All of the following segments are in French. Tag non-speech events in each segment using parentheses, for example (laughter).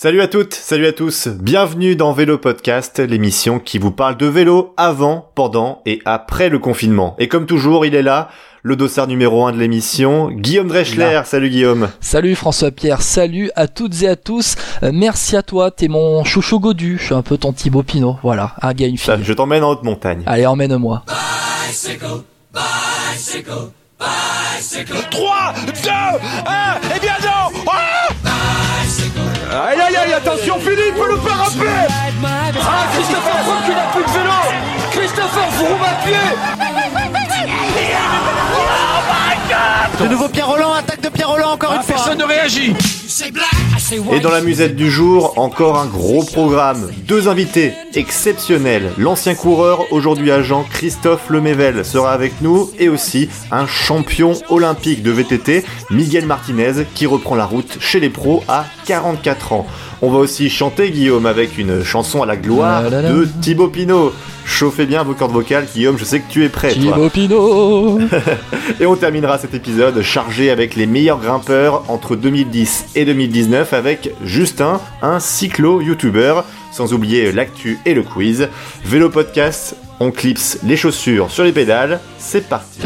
Salut à toutes, salut à tous, bienvenue dans Vélo Podcast, l'émission qui vous parle de vélo avant, pendant et après le confinement. Et comme toujours, il est là, le dossard numéro 1 de l'émission, Guillaume Dreschler. Salut Guillaume. Salut François-Pierre, salut à toutes et à tous. Euh, merci à toi, t'es mon chouchou godu, je suis un peu ton Thibaut Pinot, voilà, un gars, une fille. je t'emmène en haute montagne. Allez, emmène-moi. Bicycle, bicycle, bicycle. 3, 2, 1, et bien non ah Aïe aïe aïe, attention Philippe, le faire rappeler Ah, Christopher Froome qui n'a plus de vélo. Christopher Froome à pied. De nouveau Pierre Roland, Roland encore une fois. Personne ne réagit Et dans la musette du jour, encore un gros programme. Deux invités exceptionnels. L'ancien coureur, aujourd'hui agent Christophe Lemével sera avec nous et aussi un champion olympique de VTT, Miguel Martinez, qui reprend la route chez les pros à 44 ans. On va aussi chanter Guillaume avec une chanson à la gloire La, la, la. de Thibaut Pinot. Chauffez bien vos cordes vocales, Guillaume, je sais que tu es prêt. toi. Thibaut Pinot (laughs) Et on terminera cet épisode chargé avec les meilleurs grimpeurs entre 2010 et 2019 avec Justin, un cyclo-youtubeur, sans oublier l'actu et le quiz. Vélo podcast, on clipse les chaussures sur les pédales, c'est parti.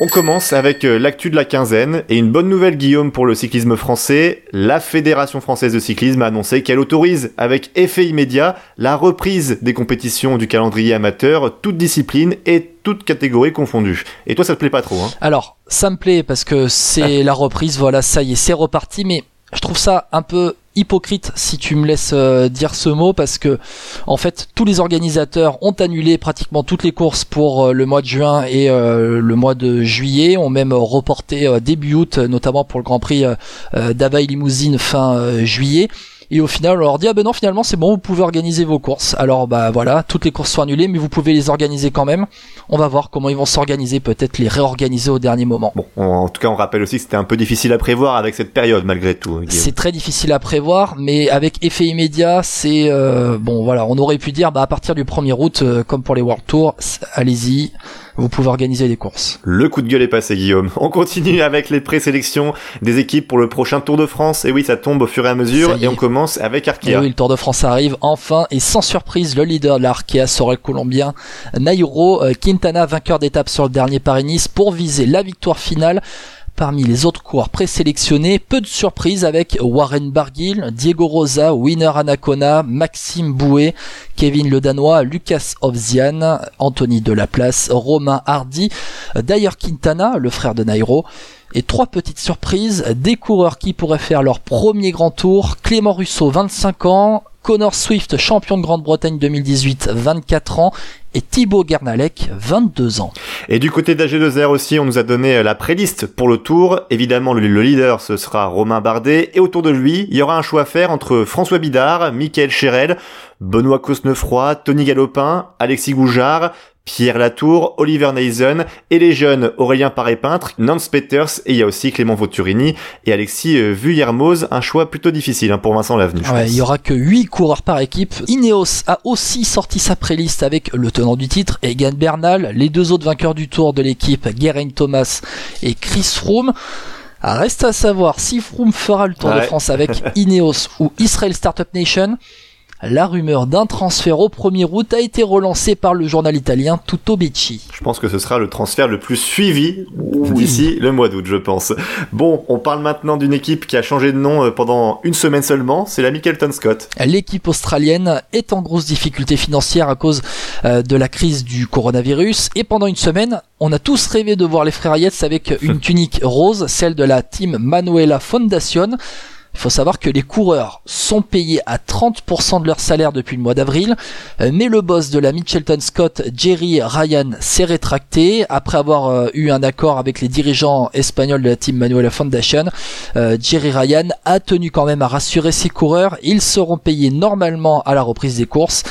On commence avec euh, l'actu de la quinzaine et une bonne nouvelle Guillaume pour le cyclisme français. La Fédération française de cyclisme a annoncé qu'elle autorise avec effet immédiat la reprise des compétitions du calendrier amateur, toutes disciplines et toutes catégories confondues. Et toi ça te plaît pas trop hein? Alors, ça me plaît parce que c'est (laughs) la reprise, voilà, ça y est, c'est reparti, mais je trouve ça un peu hypocrite si tu me laisses euh, dire ce mot parce que en fait tous les organisateurs ont annulé pratiquement toutes les courses pour euh, le mois de juin et euh, le mois de juillet ont même reporté début août notamment pour le Grand Prix d'Avail Limousine fin juillet et au final on leur dit ah ben non finalement c'est bon vous pouvez organiser vos courses. Alors bah voilà toutes les courses sont annulées mais vous pouvez les organiser quand même. On va voir comment ils vont s'organiser peut-être les réorganiser au dernier moment. Bon, on- en tout cas on rappelle aussi que c'était un peu difficile à prévoir avec cette période malgré tout. C'est très difficile à prévoir, mais avec effet immédiat, c'est euh, bon voilà, on aurait pu dire bah à partir du 1er août, euh, comme pour les World Tour, c- allez-y, vous pouvez organiser des courses. Le coup de gueule est passé, Guillaume. (laughs) On continue avec les présélections des équipes pour le prochain Tour de France. Et oui, ça tombe au fur et à mesure. Et on commence avec Et Arkea. oui, le Tour de France arrive enfin et sans surprise, le leader de l'Arkea sera le Colombien Nairo euh, Quintana, vainqueur d'étape sur le dernier Paris-Nice pour viser la victoire finale. Parmi les autres coureurs présélectionnés, peu de surprises avec Warren Barguil, Diego Rosa, Winner Anacona, Maxime Bouet, Kevin Le Danois, Lucas Ovzian, Anthony Delaplace, Romain Hardy, d'ailleurs Quintana, le frère de Nairo, et trois petites surprises, des coureurs qui pourraient faire leur premier grand tour, Clément Russo, 25 ans, Connor Swift, champion de Grande-Bretagne 2018, 24 ans, et Thibaut Gernalec, 22 ans. Et du côté d'AG2R aussi, on nous a donné euh, la préliste pour le Tour. Évidemment, le, le leader, ce sera Romain Bardet. Et autour de lui, il y aura un choix à faire entre François Bidard, Michael Chérel, Benoît Cosnefroy, Tony Galopin, Alexis Goujard, Pierre Latour, Oliver Neisen et les jeunes Aurélien Paré-Peintre, Nance Peters et il y a aussi Clément Vauturini et Alexis euh, Vuillermoz. Un choix plutôt difficile hein, pour Vincent Lavenu. je Ouais, il y aura que 8 coureurs par équipe. Ineos a aussi sorti sa préliste avec le tenant du titre, Egan Bernal, les deux autres vainqueurs du tour de l'équipe, Geraint Thomas et Chris Froome. Ah, Reste à savoir si Froome fera le Tour de. France avec (laughs) Ineos ou Israel Startup Nation. La rumeur d'un transfert au 1er août a été relancée par le journal italien Tutto Becci. Je pense que ce sera le transfert le plus suivi d'ici le mois d'août, je pense. Bon, on parle maintenant d'une équipe qui a changé de nom euh, pendant une semaine seulement, c'est la Mickelton Scott. L'équipe australienne est en grosse difficulté financière à cause euh, de la crise du coronavirus et pendant une semaine, on a tous rêvé de voir les frères Yates avec une (laughs) tunique rose, celle de la team Manuela Foundation. Il faut savoir que les coureurs sont payés à 30% de leur salaire depuis le mois d'avril, euh, mais le boss de la Mitchelton Scott, Jerry Ryan, s'est rétracté après avoir euh, eu un accord avec les dirigeants espagnols de la team Manuela Foundation. Euh, Jerry Ryan a tenu quand même à rassurer ses coureurs, ils seront payés normalement à la reprise des courses.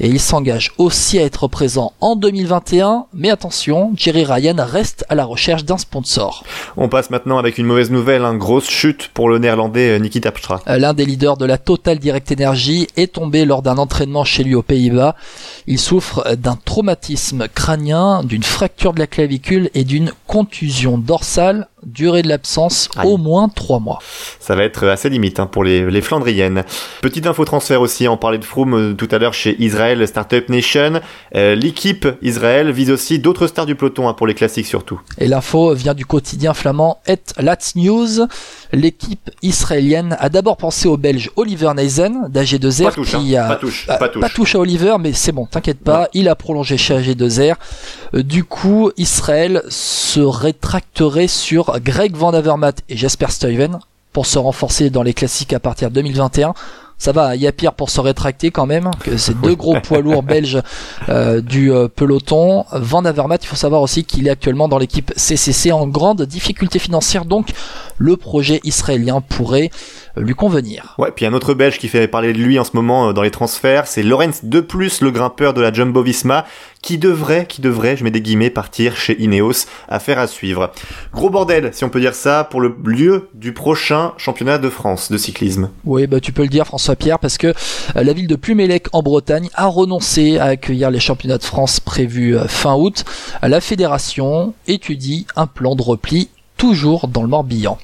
Et il s'engage aussi à être présent en 2021, mais attention, Jerry Ryan reste à la recherche d'un sponsor. On passe maintenant avec une mauvaise nouvelle, une grosse chute pour le néerlandais euh, Niki Tapstra. Euh, L'un des leaders de la Total Direct Energy est tombé lors d'un entraînement chez lui aux Pays-Bas. Il souffre d'un traumatisme crânien, d'une fracture de la clavicule et d'une contusion dorsale durée de l'absence au moins 3 mois. Ça va être assez limite hein, pour les, les Flandriennes. Petite info transfert aussi, on parlait de Froome euh, tout à l'heure chez Israel Startup Nation. Euh, L'équipe Israël vise aussi d'autres stars du peloton hein, pour les classiques surtout. Et l'info vient du quotidien flamand Et Lats News. L'équipe israélienne a d'abord pensé au Belge Oliver Neisen d'AG2R Pas touche, qui hein, a pas touche, pas touche. à Oliver, mais c'est bon, t'inquiète pas, il a prolongé chez AG2R. Euh, Du coup, Israël se rétracterait sur Greg Van Avermaet et Jasper Stuyven pour se renforcer dans les classiques à partir de 2021. Ça va, il y a pire pour se rétracter quand même, que ces deux gros poids lourds (laughs) belges euh, du euh, peloton. Van Avermaet, il faut savoir aussi qu'il est actuellement dans l'équipe CCC en grande difficulté financière, donc le projet israélien pourrait lui convenir. Ouais, puis un autre Belge qui fait parler de lui en ce moment euh, dans les transferts, c'est Lorenz De Plus, le grimpeur de la Jumbo Visma, qui devrait, qui devrait, je mets des guillemets, partir chez Ineos, affaire à suivre. Gros bordel, si on peut dire ça, pour le lieu du prochain championnat de France de cyclisme. Oui, bah tu peux le dire François Pierre parce que euh, la ville de Plumelec en Bretagne a renoncé à accueillir les championnats de France prévus euh, fin août. La fédération étudie un plan de repli toujours dans le Morbihan.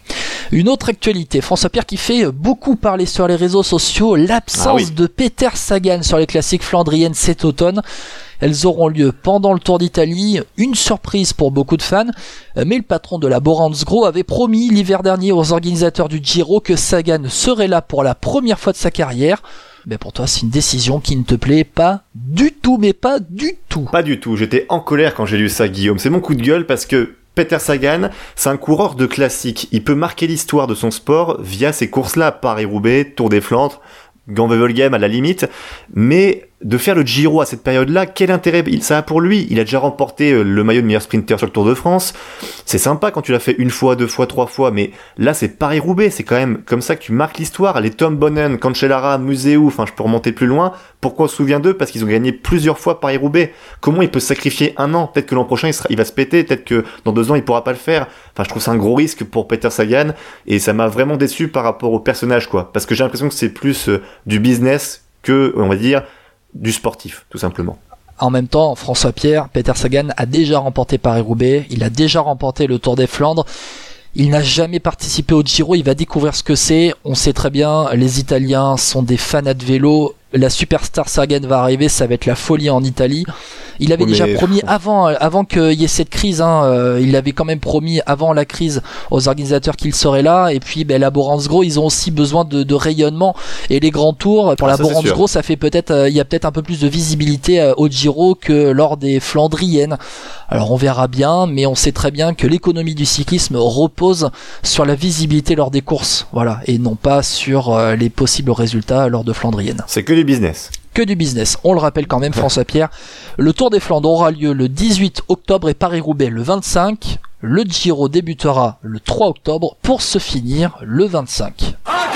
Une autre actualité, François Pierre qui fait beaucoup parler sur les réseaux sociaux, l'absence Ah oui. de Peter Sagan sur les classiques flandriennes cet automne. Elles auront lieu pendant le Tour d'Italie, une surprise pour beaucoup de fans, euh, mais le patron de la Boransgro avait promis l'hiver dernier aux organisateurs du Giro que Sagan serait là pour la première fois de sa carrière. Mais pour toi, c'est une décision qui ne te plaît pas du tout, mais pas du tout. Pas du tout, j'étais en colère quand j'ai lu ça, Guillaume. C'est mon coup de gueule parce que Peter Sagan, c'est un coureur de classique. Il peut marquer l'histoire de son sport via ces courses-là, Paris-Roubaix, Tour des Flandres, Game à la limite, mais de faire le Giro à cette période-là, quel intérêt ça a pour lui? Il a déjà remporté euh, le maillot de meilleur sprinter sur le Tour de France. C'est sympa quand tu l'as fait une fois, deux fois, trois fois, mais là c'est Paris-Roubaix, c'est quand même comme ça que tu marques l'histoire. Les Tom Bonnen, Cancellara, Museu, enfin je peux remonter plus loin. Pourquoi on se souvient d'eux? Parce qu'ils ont gagné plusieurs fois Paris-Roubaix. Comment il peut se sacrifier un an? Peut-être que l'an prochain il va se péter, peut-être que dans deux ans il pourra pas le faire. Enfin je trouve ça un gros risque pour Peter Sagan et ça m'a vraiment déçu par rapport au personnage quoi. Parce que j'ai l'impression que c'est plus euh, du business que, on va dire, du sportif, tout simplement. En même temps, François Pierre, Peter Sagan a déjà remporté Paris-Roubaix, il a déjà remporté le Tour des Flandres. Il n'a jamais participé au Giro, il va découvrir ce que c'est. On sait très bien, les Italiens sont des fanats de vélo. La superstar Sagan va arriver, ça va être la folie en Italie. Il avait Oui, déjà mais- promis avant, avant qu'il y ait cette crise, hein, euh, il avait quand même promis avant la crise aux organisateurs qu'il serait là. Et puis, ben, la Boransgro, ils ont aussi besoin de, de rayonnement. Et les grands tours, pour Ah, la sûr. Boransgro, ça fait peut-être, euh, il y a peut-être un peu plus de visibilité euh, au Giro que lors des Flandriennes. Alors on verra bien, mais on sait très bien que l'économie du cyclisme repose sur la visibilité lors des courses, voilà, et non pas sur euh, les possibles résultats lors de Flandriennes. C'est que du business. Que du business. On le rappelle quand même, François Pierre. Le Tour des Flandres aura lieu le 18 octobre et Paris-Roubaix le 25. Le Giro débutera le 3 octobre pour se finir le 25. Ah,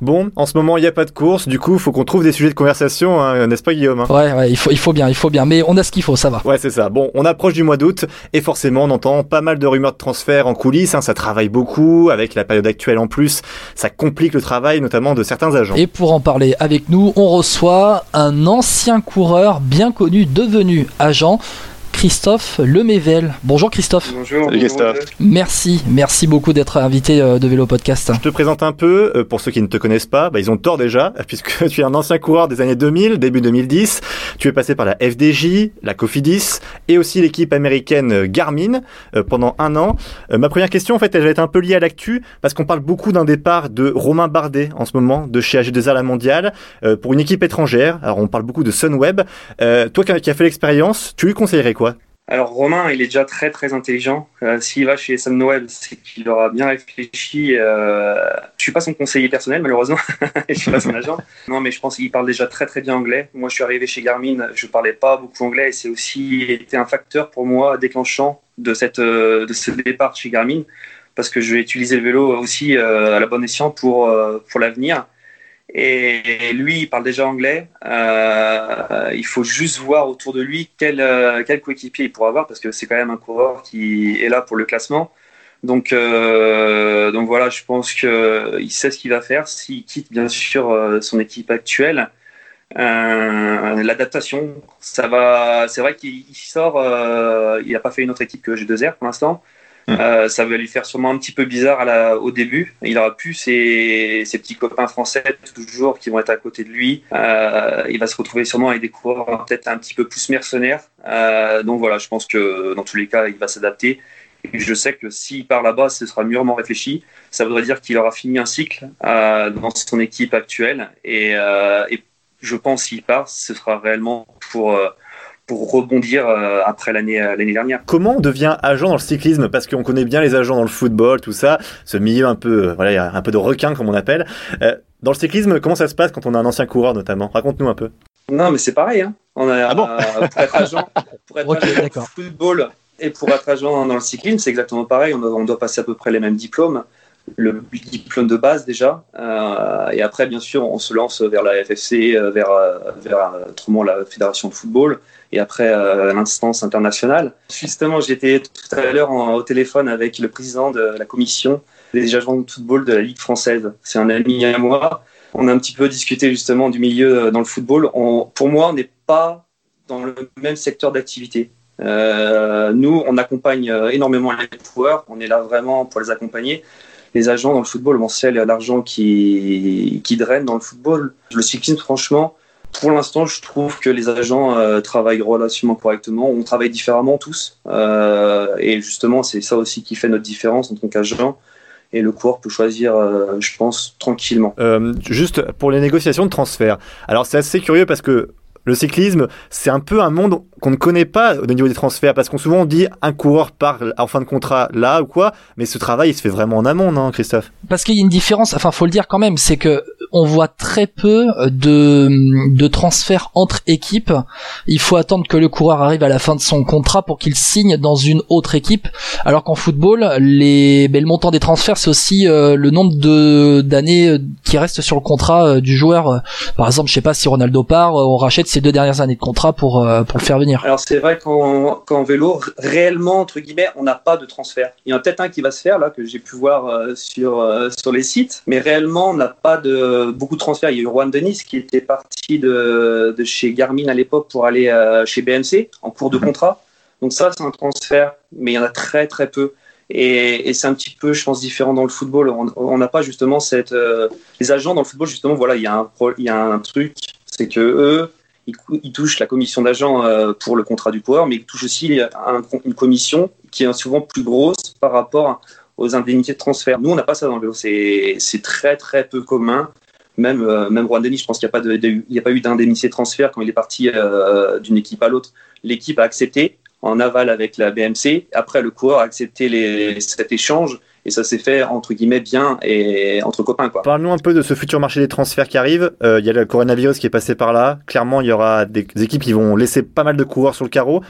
Bon, en ce moment il n'y a pas de course, du coup faut qu'on trouve des sujets de conversation, hein, n'est-ce pas Guillaume hein? Ouais, ouais, il faut, il faut bien, il faut bien, mais on a ce qu'il faut, ça va. Ouais, c'est ça. Bon, on approche du mois d'août et forcément, on entend pas mal de rumeurs de transfert en coulisses. hein, ça travaille beaucoup avec la période actuelle en plus. Ça complique le travail, notamment de certains agents. Et pour en parler avec nous, on reçoit un ancien coureur bien connu, devenu agent, Christophe Lemével. Bonjour Christophe. Bonjour. Salut, Christophe. Merci, merci beaucoup d'être invité euh, de Vélo Podcast. Je te présente un peu, euh, pour ceux qui ne te connaissent pas, bah, ils ont tort déjà, (laughs) puisque tu es un ancien coureur des années 2000, début 2010. Tu es passé par la FDJ, la Cofidis et aussi l'équipe américaine euh, Garmin euh, pendant un an. Euh, ma première question, en fait, elle va être un peu liée à l'actu, parce qu'on parle beaucoup d'un départ de Romain Bardet en ce moment, de chez AG2R La Mondiale, pour une équipe étrangère. Alors, on parle beaucoup de Sunweb. Toi qui as fait l'expérience, tu lui conseillerais quoi? Alors Romain, il est déjà très très intelligent. Euh, S'il va chez Sunweb, c'est qu'il aura bien réfléchi. Euh, je suis pas son conseiller personnel malheureusement, (laughs) je suis pas son agent. Non, mais je pense qu'il parle déjà très très bien anglais. Moi, je suis arrivé chez Garmin, je parlais pas beaucoup anglais et c'est aussi été un facteur pour moi déclenchant de cette euh, de ce départ chez Garmin parce que je vais utiliser le vélo aussi à la bonne escient pour, pour l'avenir. Et lui, il parle déjà anglais. Euh, il faut juste voir autour de lui quel, euh, quel coéquipier il pourra avoir, parce que c'est quand même un coureur qui est là pour le classement. Donc, euh, donc voilà, je pense qu'il sait ce qu'il va faire. S'il quitte bien sûr son équipe actuelle, l'adaptation, ça va. C'est vrai qu'il sort. Il n'a pas fait une autre équipe que G2R pour l'instant. Mm. Euh, ça va lui faire sûrement un petit peu bizarre à la, au début. Il aura plus ses, ses, petits copains français toujours qui vont être à côté de lui. Euh, il va se retrouver sûrement avec des coureurs peut-être un petit peu plus mercenaires. Euh, donc voilà, je pense que dans tous les cas, il va s'adapter. Je sais que s'il part là-bas, ce sera mûrement réfléchi. Ça voudrait dire qu'il aura fini un cycle euh, dans son équipe actuelle. Et, euh, et je pense s'il part, ce sera réellement pour pour rebondir euh, après l'année euh, l'année dernière. Comment on devient agent dans le cyclisme? Parce qu'on connaît bien les agents dans le football, tout ça, ce milieu un peu, euh, voilà, il y a un peu de requin comme on appelle. dans le cyclisme, comment ça se passe quand on a un ancien coureur notamment? Raconte-nous un peu. Non, mais c'est pareil. Hein. On a, ah bon? pour être agent, pour être okay, agent dans le football et pour être agent dans le cyclisme, c'est exactement pareil. On doit, on doit passer à peu près les mêmes diplômes le diplôme de base déjà. Euh, et après, bien sûr, on se lance vers la FFC, vers, vers autrement la Fédération de football et après euh, l'instance internationale. Justement, j'étais tout à l'heure au téléphone avec le président de la commission des agents de football de la Ligue française. C'est un ami à moi. On a un petit peu discuté justement du milieu euh, dans le football. Pour moi, on n'est pas dans le même secteur d'activité. Euh, nous, on accompagne énormément les joueurs. On est là vraiment pour les accompagner. Les agents dans le football, on sait l'argent qui, qui draine dans le football. Le cyclisme, franchement, pour l'instant, je trouve que les agents euh, travaillent relativement correctement. On travaille différemment tous. Euh, et justement, c'est ça aussi qui fait notre différence en tant qu'agent. Et le coureur peut choisir, euh, je pense, tranquillement. Euh, juste pour les négociations de transfert. Alors, c'est assez curieux parce que le cyclisme, c'est un peu un monde qu'on ne connaît pas au niveau des transferts, parce qu'on souvent dit un coureur part en fin de contrat là ou quoi, mais ce travail il se fait vraiment en amont, non, Christophe? Parce qu'il y a une différence, enfin faut le dire quand même, c'est que on voit très peu de, de transferts entre équipes. Il faut attendre que le coureur arrive à la fin de son contrat pour qu'il signe dans une autre équipe. Alors qu'en football, les, ben, le montant des transferts, c'est aussi euh, le nombre de d'années euh, qui restent sur le contrat euh, du joueur. Par exemple, je sais pas si Ronaldo part, on rachète ses deux dernières années de contrat pour pour le faire venir. Alors c'est vrai qu'en, qu'en vélo, réellement entre guillemets, on n'a pas de transfert. Il y en a peut-être un qui va se faire là que j'ai pu voir sur sur les sites, mais réellement on n'a pas de beaucoup de transferts. Il y a eu Juan Denis qui était parti de, de chez Garmin à l'époque pour aller euh, chez BMC en cours de contrat. Donc ça, c'est un transfert, mais il y en a très très peu. Et, et c'est un petit peu, je pense, différent dans le football. On n'a pas justement cette... Euh, les agents dans le football, justement, voilà, il y a un, il y a un truc, c'est que eux, ils, ils touchent la commission d'agent euh, pour le contrat du coureur, mais ils touchent aussi un, une commission qui est souvent plus grosse par rapport aux indemnités de transfert. Nous, on n'a pas ça dans le vélo. C'est très très peu commun. Même, euh, même je pense qu'il n'y a pas, il eu d'indemnité de transfert quand il est parti euh, d'une équipe à l'autre. L'équipe a accepté en aval avec la BMC. Après, le coureur a accepté cet échange et ça s'est fait entre guillemets bien et entre copains. Parle-nous un peu de ce futur marché des transferts qui arrive. Il euh, y a le coronavirus qui est passé par là. Clairement, il y aura des équipes qui vont laisser pas mal de coureurs sur le carreau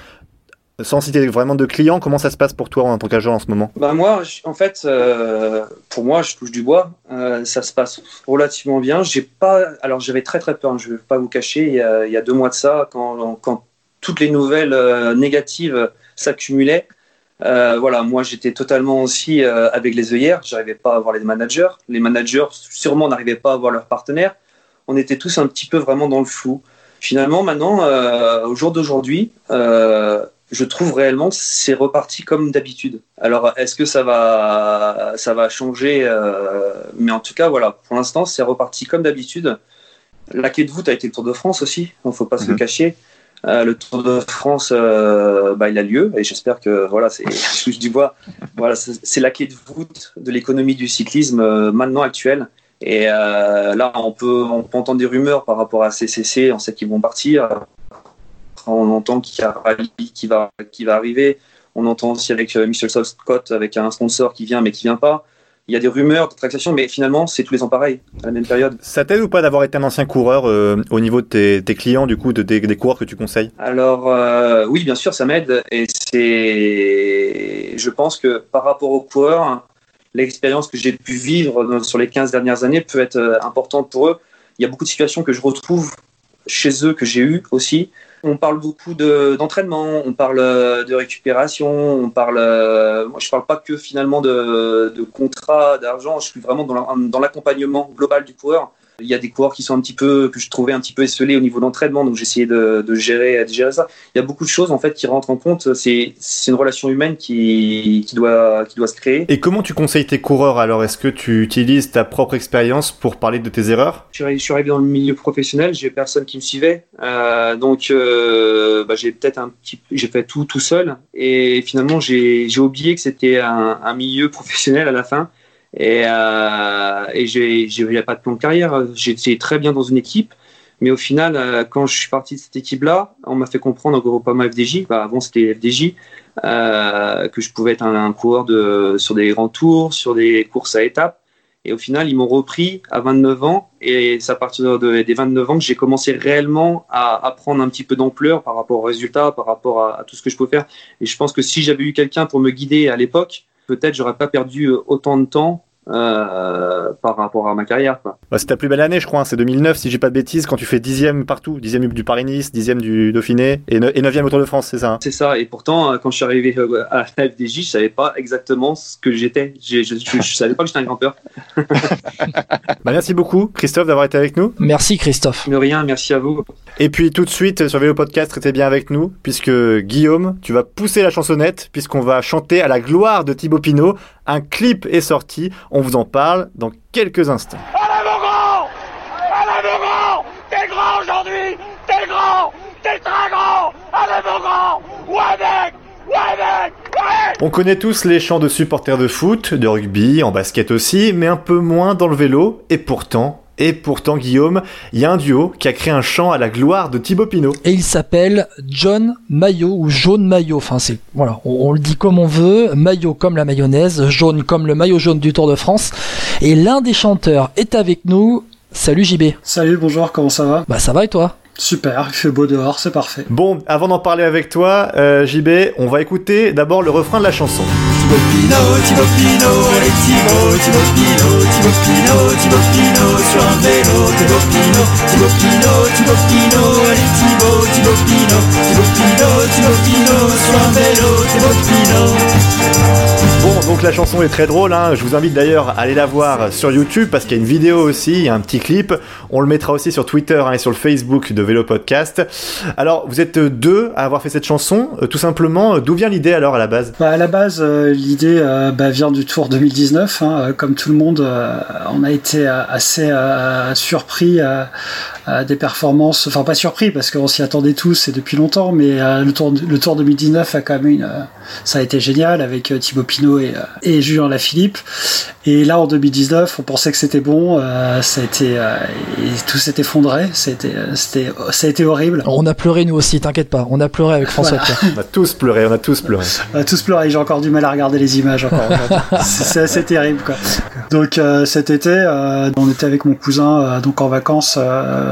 sans citer vraiment de clients, comment ça se passe pour toi en tant qu'agent en ce moment? Bah Moi, en fait, euh, pour moi, je touche du bois. Euh, ça se passe relativement bien. Pas, alors j'avais très très peur. Hein, je ne vais pas vous cacher. Il y, a, deux mois de ça, quand, quand toutes les nouvelles euh, négatives s'accumulaient. Voilà, moi j'étais totalement aussi avec les œillères. J'arrivais pas à voir les managers. Les managers sûrement n'arrivaient pas à voir leurs partenaires. On était tous un petit peu vraiment dans le flou. Finalement, maintenant, au jour d'aujourd'hui, je trouve réellement c'est reparti comme d'habitude. Alors, est-ce que ça va, ça va changer euh, Mais en tout cas, voilà, pour l'instant, c'est reparti comme d'habitude. La clé de voûte a été le Tour de France aussi, il ne faut pas se le mhm. cacher. Euh, le Tour de France, euh, bah, il a lieu et j'espère que voilà, c'est (laughs) touche du bois. Voilà, c'est la clé de voûte de l'économie du cyclisme euh, maintenant actuelle. Et euh, là, on peut, on peut entendre des rumeurs par rapport à CCC, on sait qu'ils vont partir on entend qu'il y a Rally qui va, qui va arriver. On entend aussi avec euh, Michel Scott, avec un sponsor qui vient mais qui vient pas. Il y a des rumeurs de taxation, mais finalement, c'est tous les ans pareil, à la même période. Ça t'aide ou pas d'avoir été un ancien coureur euh, au niveau de tes, tes, clients, du coup, de, des, des coureurs que tu conseilles? Alors, euh, oui, bien sûr, ça m'aide. Et c'est. Je pense que par rapport aux coureurs, l'expérience que j'ai pu vivre sur les 15 dernières années peut être importante pour eux. Il y a beaucoup de situations que je retrouve chez eux, que j'ai eues aussi. On parle beaucoup d'entraînement, on parle euh, de récupération, on parle. Euh, je parle pas que finalement de, de contrat, d'argent. Je suis vraiment dans l'accompagnement global du coureur. Il y a des coureurs qui sont un petit peu, que je trouvais un petit peu esselés au niveau d'entraînement, donc j'essayais de, de, gérer, de gérer ça. Il y a beaucoup de choses en fait qui rentrent en compte. C'est une relation humaine qui, qui, doit, qui doit se créer. Et comment tu conseilles tes coureurs alors? Est-ce que tu utilises ta propre expérience pour parler de tes erreurs? Je suis, arrivé dans le milieu professionnel, j'ai personne qui me suivait, euh, donc euh, bah, j'ai peut-être un petit, j'ai fait tout tout seul, et finalement j'ai oublié que c'était un, un milieu professionnel à la fin. Et, euh, et j'ai pas de plan de carrière. J'étais très bien dans une équipe. Mais au final, euh, quand je suis parti de cette équipe-là, on m'a fait comprendre au Groupama FDJ, bah avant c'était FDJ, euh, que je pouvais être un, coureur de, sur des grands tours, sur des courses à étapes. Et au final, ils m'ont repris à 29 ans. Et c'est à partir de, des 29 ans que j'ai commencé réellement à, à, prendre un petit peu d'ampleur par rapport aux résultats, par rapport à, tout ce que je peux faire. Et je pense que si j'avais eu quelqu'un pour me guider à l'époque, peut-être j'aurais pas perdu autant de temps euh, par rapport à ma carrière. Bah, c'est ta plus belle année, je crois. Hein. C'est 2009, si j'ai pas de bêtises, quand tu fais dixième partout, dixième du Paris-Nice, dixième du Dauphiné et, et neuvième au Tour de France, c'est ça hein C'est ça. Et pourtant, euh, quand je suis arrivé euh, à la FDJ, je savais pas exactement ce que j'étais. Je, je, je, savais pas que j'étais un grand peur. (laughs) bah, merci beaucoup, Christophe, d'avoir été avec nous. Merci, Christophe. De rien, merci à vous. Et puis tout de suite sur Vélo Podcast, restez bien avec nous, puisque Guillaume, tu vas pousser la chansonnette, puisqu'on va chanter à la gloire de Thibaut Pinot. Un clip est sorti. On vous en parle dans quelques instants. Allez mon grand Allez mon grand T'es grand aujourd'hui! T'es grand! T'es très grand! Allez mon grand Ouais mec Ouais mec Ouais On connaît tous les chants de supporters de foot, de rugby, en basket aussi, mais un peu moins dans le vélo, et pourtant, et pourtant, Guillaume, il y a un duo qui a créé un chant à la gloire de Thibaut Pinot. Et il s'appelle John Maillot ou Jaune Maillot. Enfin, c'est voilà, on, on, le dit comme on veut. Maillot comme la mayonnaise, jaune comme le maillot jaune du Tour de France. Et l'un des chanteurs est avec nous. Salut JB. Salut, bonjour, comment ça va? Bah ça va et toi? Super, il fait beau dehors, c'est parfait. Bon, avant d'en parler avec toi, euh, JB, on va écouter d'abord le refrain de la chanson. Thibaut Pinot, Thibaut Pinot, allez Thibaut, Thibaut Pinot, Thibaut Pinot, Thibaut Pinot, sur un vélo, Thibaut Pinot, Thibaut Pinot, Thibaut Pinot, allez Thibaut, Thibaut Pinot, Thibaut Pinot, Thibaut Pinot, sur un vélo, Thibaut Pinot. Bon, donc la chanson est très drôle, hein. je vous invite d'ailleurs à aller la voir sur YouTube parce qu'il y a une vidéo aussi, il y a un petit clip, on le mettra aussi sur Twitter hein, et sur le Facebook de Vélo Podcast. Alors, vous êtes deux à avoir fait cette chanson, euh, tout simplement, d'où vient l'idée alors à la base? Bah, À la base, euh, l'idée euh, bah, vient du Tour 2019, hein. comme tout le monde, euh, on a été assez surpris des performances, enfin pas surpris parce qu'on s'y attendait tous et depuis longtemps, mais le, tour, le Tour 2019 a quand même une... ça a été génial avec Thibaut Pinot et, et Julien Lafilippe. Et là, en 2019, on pensait que c'était bon. Euh, ça a été, euh, tout s'est effondré. C'était, c'était, ça a été horrible. On a pleuré nous aussi. T'inquiète pas. On a pleuré avec François. Voilà. on a tous pleuré. On a tous pleuré. (laughs) On a tous pleuré. J'ai encore du mal à regarder les images. Encore. c'est assez terrible, quoi. Donc euh, cet été, euh, on était avec mon cousin euh, donc en vacances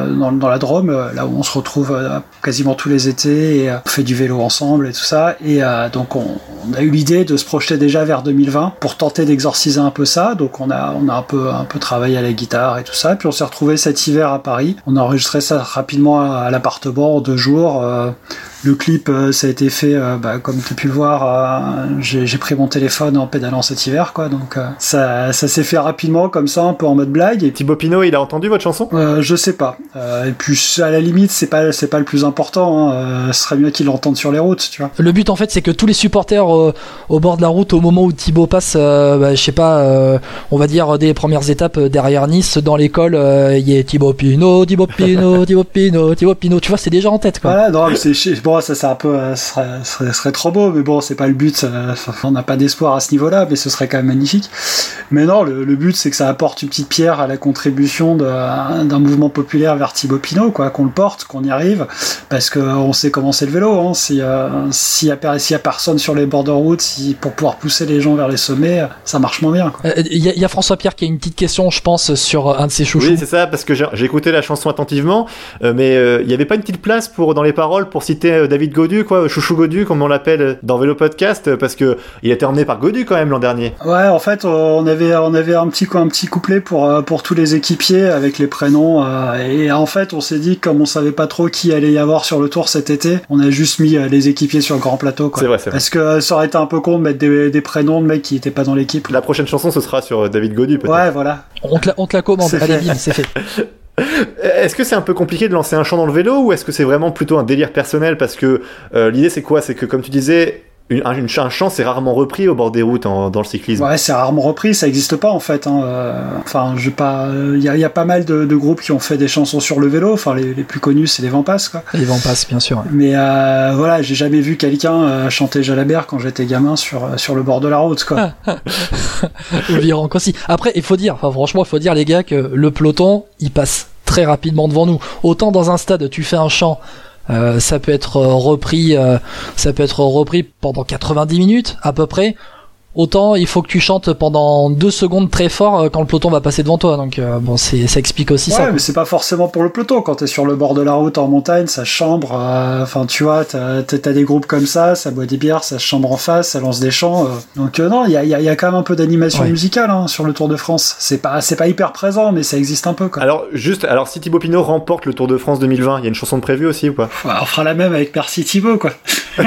dans, dans, la Drôme, là où on se retrouve quasiment tous les étés et on fait du vélo ensemble et tout ça. Et donc on, a eu l'idée de se projeter déjà vers 2020 pour tenter d'exorciser un peu ça. Donc on a on a un peu un peu travaillé à la guitare et tout ça. Puis on s'est retrouvé cet hiver à Paris. On a enregistré ça rapidement à, l'appartement en deux jours. Le clip, euh, ça a été fait, euh, bah, comme tu as pu le voir, euh, j'ai pris mon téléphone en pédalant cet hiver, quoi. Donc ça, ça s'est fait rapidement, comme ça, un peu en mode blague. Et Thibaut Pinot, il a entendu votre chanson? Je sais pas. et puis à la limite, c'est pas, c'est pas le plus important. Hein. ce serait mieux qu'il l'entende sur les routes, tu vois. Le but, en fait, c'est que tous les supporters au bord de la route, au moment où Thibaut passe, bah, je sais pas, on va dire des premières étapes derrière Nice, dans l'école, il y a Thibaut Pinot, Thibaut Pinot, Thibaut Pinot, Thibaut Pinot. Tu vois, c'est déjà en tête, quoi. Voilà, non, c'est bon, ça c'est un peu euh, serait, serait, serait, trop beau mais bon c'est pas le but ça, on n'a pas d'espoir à ce niveau là mais ce serait quand même magnifique. Mais non le, le but c'est que ça apporte une petite pierre à la contribution d'un mouvement populaire vers Thibaut Pinot quoi qu'on le porte qu'on y arrive parce qu'on sait comment c'est le vélo hein. s'il euh, y, a, y a personne sur les bords de route si, pour pouvoir pousser les gens vers les sommets ça marche moins bien il euh, y, y, a François Pierre qui a une petite question je pense sur un de ses chouchous. Oui c'est ça parce que j'ai écouté la chanson attentivement mais il n'y avait pas une petite place pour dans les paroles pour citer euh, David Godu, quoi, Chouchou Godu, comme on l'appelle dans Vélo Podcast, euh, parce que il a été emmené par Godu quand même l'an dernier. Ouais, en fait, on avait on avait un petit un petit couplet pour euh, pour tous les équipiers avec les prénoms euh, et en fait, on s'est dit comme on savait pas trop qui allait y avoir sur le tour cet été, on a juste mis euh, les équipiers sur le grand plateau. quoi. C'est vrai, c'est vrai. Parce que euh, ça aurait été un peu con de mettre des, des prénoms de mecs qui étaient pas dans l'équipe. La prochaine chanson, ce sera sur euh, David Godu, peut-être. Ouais, voilà. On te la, on te la commande, C'est allez fait. bim, c'est fait. (laughs) Est-ce que c'est un peu compliqué de lancer un chant dans le vélo ou est-ce que c'est vraiment plutôt un délire personnel Parce que euh, l'idée c'est quoi? C'est que comme tu disais, une, un, une- un chant c'est rarement repris au bord des routes en- dans le cyclisme. Ouais, c'est rarement repris, ça existe pas en fait. hein. Euh, Enfin, je pas, il y, a, y a pas mal de, de groupes qui ont fait des chansons sur le vélo. Enfin, les, les plus connus, c'est les Vampas, quoi. Les passent, bien sûr. Mais euh, voilà, j'ai jamais vu quelqu'un euh, chanter Jalabert quand j'étais gamin sur euh, sur le bord de la route, quoi. (laughs) Virenque aussi. Après, il faut dire, enfin, franchement, il faut dire, les gars, que le peloton, il passe très rapidement devant nous. Autant dans un stade, tu fais un chant, euh, ça peut être euh, repris, euh, ça peut être repris pendant 90 minutes, à peu près. Autant il faut que tu chantes pendant deux secondes très fort euh, quand le peloton va passer devant toi. Donc euh, bon, c'est ça explique aussi Ouais, ça. mais c'est pas forcément pour le peloton. Quand t'es sur le bord de la route en montagne, ça chambre. euh, Enfin, tu vois, t'as des groupes comme ça, ça boit des bières, ça chambre en face, ça lance des chants. euh. Donc euh, non, il y a, il y a- y a quand même un peu d'animation Ouais. musicale hein, sur le Tour de France. C'est pas, c'est pas hyper présent, mais ça existe un peu. Quoi. Alors juste, alors si Thibaut Pinot remporte le Tour de France 2020, il y a une chanson de prévue aussi ou pas? Ouais, on fera la même avec Merci Thibaut, quoi. (laughs)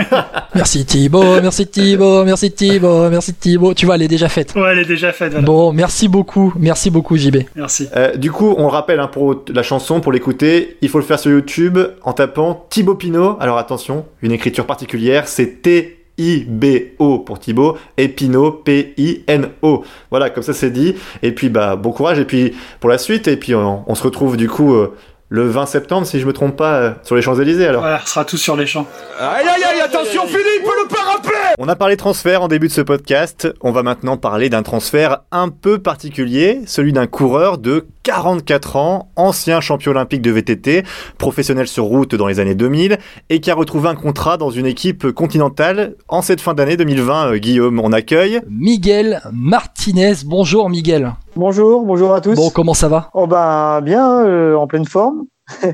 Merci Thibaut, merci Thibaut, merci Thibaut, merci Thibaut. Tu vois, elle est déjà faite. Ouais, elle est déjà faite. Voilà. Bon, merci beaucoup, merci beaucoup JB. Merci. Euh, du coup, on le rappelle hein, pour la chanson, pour l'écouter, il faut le faire sur YouTube en tapant Thibaut Pinot. Alors attention, une écriture particulière, c'est T I-B-O pour Thibaut et Pinot P-I-N-O. Voilà, comme ça c'est dit. Et puis bah bon courage et puis pour la suite et puis on, on se retrouve du coup euh, le 20 septembre si je me trompe pas euh, sur les Champs-Élysées alors. Voilà, on sera tous sur les champs. Aïe aïe aïe, attention Philippe, le parapluie On a parlé transfert en début de ce podcast. On va maintenant parler d'un transfert un peu particulier, celui d'un coureur de 44 ans, ancien champion olympique de VTT, professionnel sur route dans les années 2000 et qui a retrouvé un contrat dans une équipe continentale en cette fin d'année 2020. Euh, Guillaume, on accueille. Miguel Martinez, bonjour Miguel. Bonjour, bonjour à tous. Bon, comment ça va? Oh ben bien, euh, en pleine forme. (laughs)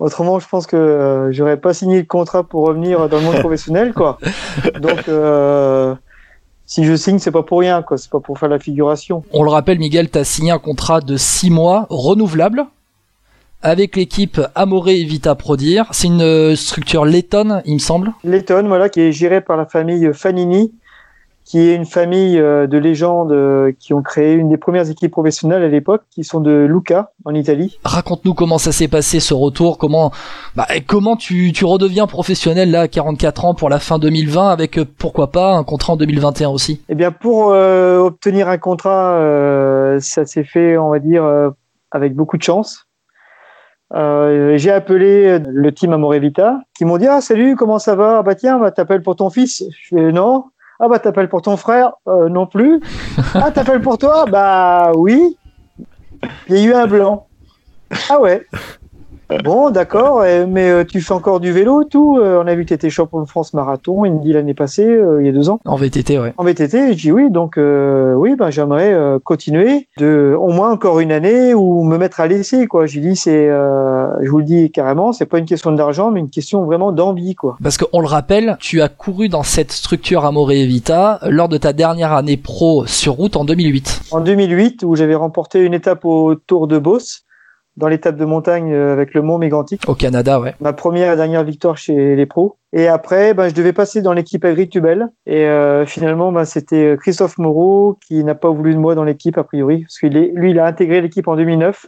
Autrement, je pense que euh, j'aurais pas signé le contrat pour revenir dans le monde (laughs) professionnel, quoi. Donc, euh, si je signe, c'est pas pour rien, quoi. C'est pas pour faire la figuration. On le rappelle, Miguel, tu as signé un contrat de 6 mois renouvelable avec l'équipe Amoré Vita Prodir. C'est une euh, structure lettonne, il me semble. Letton, voilà, qui est géré par la famille Fanini, qui est une famille euh, de légendes euh, qui ont créé une des premières équipes professionnelles à l'époque, qui sont de Lucca, en Italie. Raconte-nous comment ça s'est passé ce retour, comment bah, comment tu, tu redeviens professionnel là à 44 ans pour la fin 2020 avec euh, pourquoi pas un contrat en 2021 aussi? Eh bien, pour euh, obtenir un contrat, euh, ça s'est fait, on va dire, euh, avec beaucoup de chance. Euh, j'ai appelé le team Amorevita qui m'ont dit ah salut comment ça va? Ah bah tiens bah t'appelles pour ton fils je fais non ah bah t'appelles pour ton frère Euh, non plus. (laughs) Ah t'appelles pour toi? Bah oui. Il y a eu un blanc. Ah ouais bon d'accord euh, mais euh, tu fais encore du vélo tout Euh, on a vu que t'étais champion de France marathon il me dit l'année passée euh, il y a deux ans En VTT, ouais. en VTT, je dis oui, donc euh, oui, ben j'aimerais euh, continuer de au moins encore une année ou me mettre à l'essai quoi. J'ai dit c'est, euh, je vous le dis carrément, c'est pas une question d'argent, mais une question vraiment d'envie quoi. Parce qu'on le rappelle, tu as couru dans cette structure Amoré Vita lors de ta dernière année pro sur route en 2008. En 2008, où j'avais remporté une étape au Tour de Beauce, dans l'étape de montagne euh, avec le Mont Mégantic, Au Canada, ouais. ma première et dernière victoire chez les pros. Et après, ben, je devais passer dans l'équipe Agritubel. Et euh, finalement, ben, c'était Christophe Moreau qui n'a pas voulu de moi dans l'équipe, a priori. Parce qu'il est, lui, il a intégré l'équipe en 2009.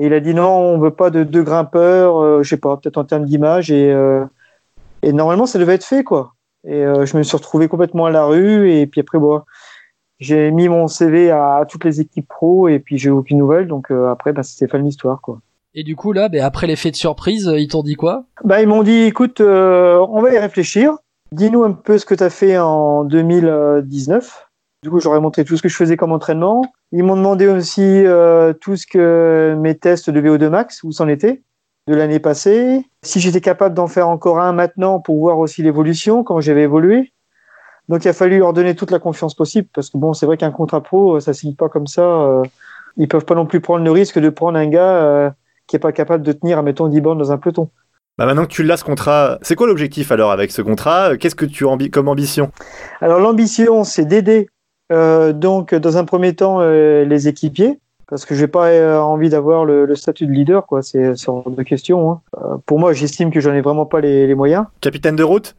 Et il a dit non, on veut pas de deux grimpeurs, euh, je sais pas, peut-être en termes d'image. Et, euh, et normalement, ça devait être fait, quoi. Et euh, je me suis retrouvé complètement à la rue. Et puis après, bon, j'ai mis mon CV à, toutes les équipes pro. Et puis j'ai eu aucune nouvelle. Donc euh, après, ben, c'était fin de l'histoire, quoi. Et du coup là, ben, après l'effet de surprise, euh, ils t'ont dit quoi? Bah, ils m'ont dit, écoute, euh, on va y réfléchir. Dis-nous un peu ce que tu as fait en 2019. Du coup, j'aurais montré tout ce que je faisais comme entraînement. Ils m'ont demandé aussi euh, tout ce que mes tests de VO2 max, où c'en était, de l'année passée. Si j'étais capable d'en faire encore un maintenant pour voir aussi l'évolution, comment j'avais évolué. Donc, il a fallu leur donner toute la confiance possible parce que bon, c'est vrai qu'un contrat pro, ça signe pas comme ça. euh, ils peuvent pas non plus prendre le risque de prendre un gars euh, qui est pas capable de tenir, admettons, 10 bornes dans un peloton. Bah maintenant que tu l'as ce contrat, c'est quoi l'objectif alors avec ce contrat? Qu'est-ce que tu as ambi comme ambition? Alors l'ambition, c'est d'aider euh, donc dans un premier temps euh, les équipiers, parce que j'ai pas euh, envie d'avoir le, le, statut de leader, quoi. C'est hors de question. Hein. Euh, pour moi, j'estime que j'en ai vraiment pas les, les, moyens. Capitaine de route,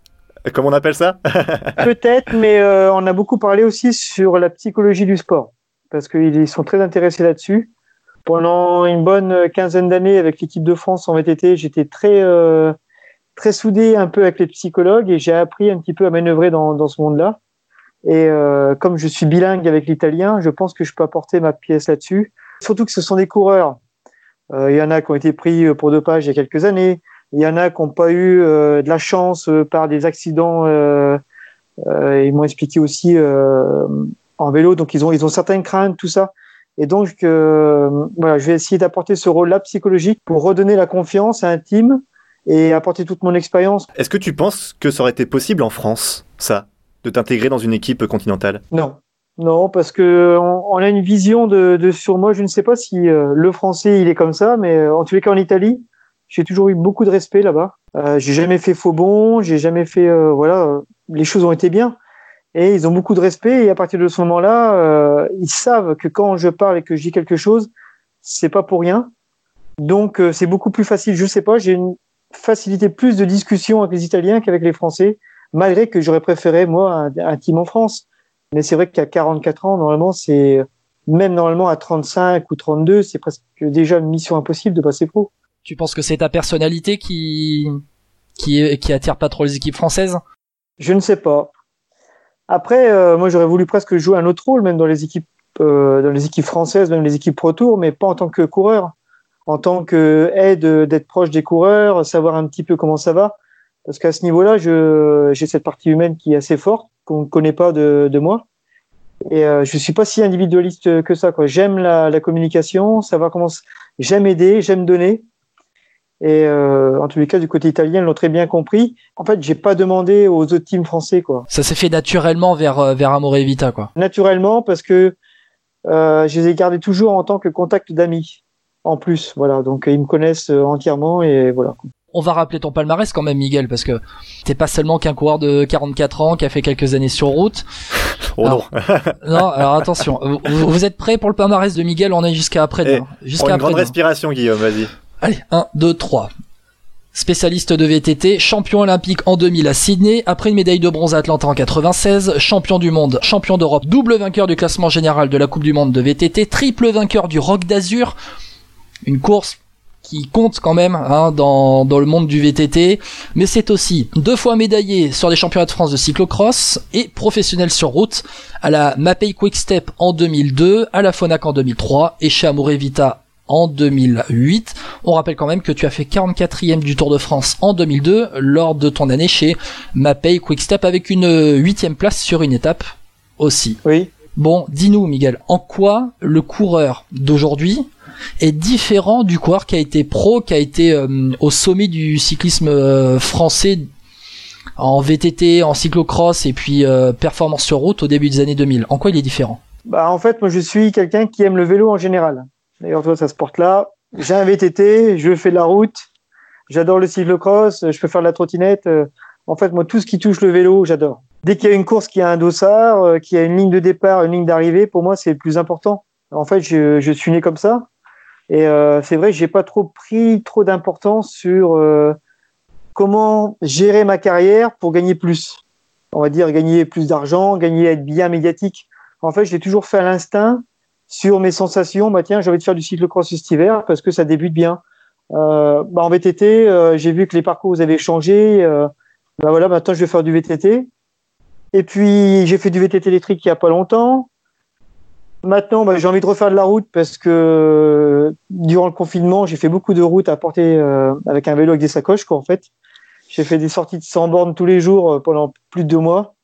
comme on appelle ça (laughs) Peut-être, mais euh, on a beaucoup parlé aussi sur la psychologie du sport, parce qu'ils sont très intéressés là-dessus. Pendant une bonne quinzaine d'années avec l'équipe de France en VTT, j'étais très euh, très soudé un peu avec les psychologues et j'ai appris un petit peu à manœuvrer dans, ce monde-là. Et euh, comme je suis bilingue avec l'italien, je pense que je peux apporter ma pièce là-dessus. Surtout que ce sont des coureurs. Il y en a qui ont été pris pour dopage il y a quelques années. Il y en a qui n'ont pas eu euh, de la chance euh, par des accidents. Euh, ils m'ont expliqué aussi en vélo. Donc ils ont ils ont certaines craintes, tout ça. Et donc, euh, voilà, je vais essayer d'apporter ce rôle-là psychologique pour redonner la confiance à un team et apporter toute mon expérience. Est-ce que tu penses que ça aurait été possible en France, ça, de t'intégrer dans une équipe continentale? Non. Non, parce que on, on, a une vision de, de sur moi. Je ne sais pas si euh, le français il est comme ça, mais en tous les cas en Italie, j'ai toujours eu beaucoup de respect là-bas. Euh, j'ai jamais fait faux bon, j'ai jamais fait euh, voilà, les choses ont été bien et ils ont beaucoup de respect et à partir de ce moment-là, euh, ils savent que quand je parle et que je dis quelque chose, c'est pas pour rien. Donc euh, c'est beaucoup plus facile. Je sais pas, j'ai une facilité plus de discussion avec les Italiens qu'avec les Français, malgré que j'aurais préféré moi un, un, team en France. Mais c'est vrai qu'à 44 ans, normalement, c'est même normalement à 35 ou 32, c'est presque déjà une mission impossible de passer pro. Tu penses que c'est ta personnalité qui qui qui attire pas trop les équipes françaises? Je ne sais pas. Après, euh, moi, j'aurais voulu presque jouer un autre rôle, même dans les équipes, euh, dans les équipes françaises, même les équipes Pro mais pas en tant que coureur, en tant que aide, d'être proche des coureurs, savoir un petit peu comment ça va, parce qu'à ce niveau-là, je, j'ai cette partie humaine qui est assez forte, qu'on ne connaît pas de, de moi, et euh, je suis pas si individualiste que ça. J'aime la, la communication, savoir comment, j'aime aider, j'aime donner. Et euh, en tous les cas, du côté italien, ils l'ont très bien compris. En fait, j'ai pas demandé aux autres teams français, quoi. Ça s'est fait naturellement vers euh, vers Amore et Vita, quoi. Naturellement, parce que euh, je les ai gardés toujours en tant que contact d'amis. En plus, voilà. Donc ils me connaissent euh, entièrement et voilà. On va rappeler ton palmarès quand même, Miguel, parce que t'es pas seulement qu'un coureur de 44 ans qui a fait quelques années sur route. (laughs) Oh alors, non. non, alors attention. Vous, vous, êtes prêts pour le palmarès de Miguel? On est jusqu'à après-demain. Jusqu'à une grande respiration, Guillaume. Vas-y. Allez, 1, 2, 3. Spécialiste de VTT, champion olympique en 2000 à Sydney, après une médaille de bronze à Atlanta en 96, champion du monde, champion d'Europe, double vainqueur du classement général de la Coupe du Monde de VTT, triple vainqueur du Rock d'Azur, une course qui compte quand même hein, dans, dans le monde du VTT, mais c'est aussi deux fois médaillé sur les championnats de France de cyclocross et professionnel sur route à la Mapei Quick Step en 2002, à la Fonac en 2003 et chez Amore Vita en 2008. On rappelle quand même que tu as fait 44e du Tour de France en 2002 lors de ton année chez Mapei Quickstep avec une huitième place sur une étape aussi. Oui. Bon, dis-nous Miguel, en quoi le coureur d'aujourd'hui est différent du coureur qui a été pro, qui a été euh, au sommet du cyclisme euh, français en VTT, en cyclocross et puis euh, performance sur route au début des années 2000 En quoi il est différent? Bah en fait, moi je suis quelqu'un qui aime le vélo en général. D'ailleurs, toi, ça se porte là. J'ai un VTT, je fais de la route, j'adore le cyclocross, je peux faire de la trottinette. En fait, moi, tout ce qui touche le vélo, j'adore. Dès qu'il y a une course qui a un dossard, euh, qui a une ligne de départ, une ligne d'arrivée, pour moi, c'est le plus important. En fait, je, suis né comme ça. Et euh, c'est vrai j'ai pas trop pris trop d'importance sur euh, comment gérer ma carrière pour gagner plus. On va dire gagner plus d'argent, gagner être bien médiatique. En fait, je l'ai toujours fait à l'instinct sur mes sensations. Bah tiens, j'ai envie de faire du cyclocross cet hiver parce que ça débute bien. Euh, bah en VTT, euh, j'ai vu que les parcours avaient changé. Euh, bah voilà, maintenant je vais faire du VTT. Et puis j'ai fait du VTT électrique il y a pas longtemps. Maintenant, bah, j'ai envie de refaire de la route parce que durant le confinement, j'ai fait beaucoup de routes à porter euh, avec un vélo avec des sacoches, quoi, en fait. J'ai fait des sorties de 100 bornes tous les jours euh, pendant plus de deux mois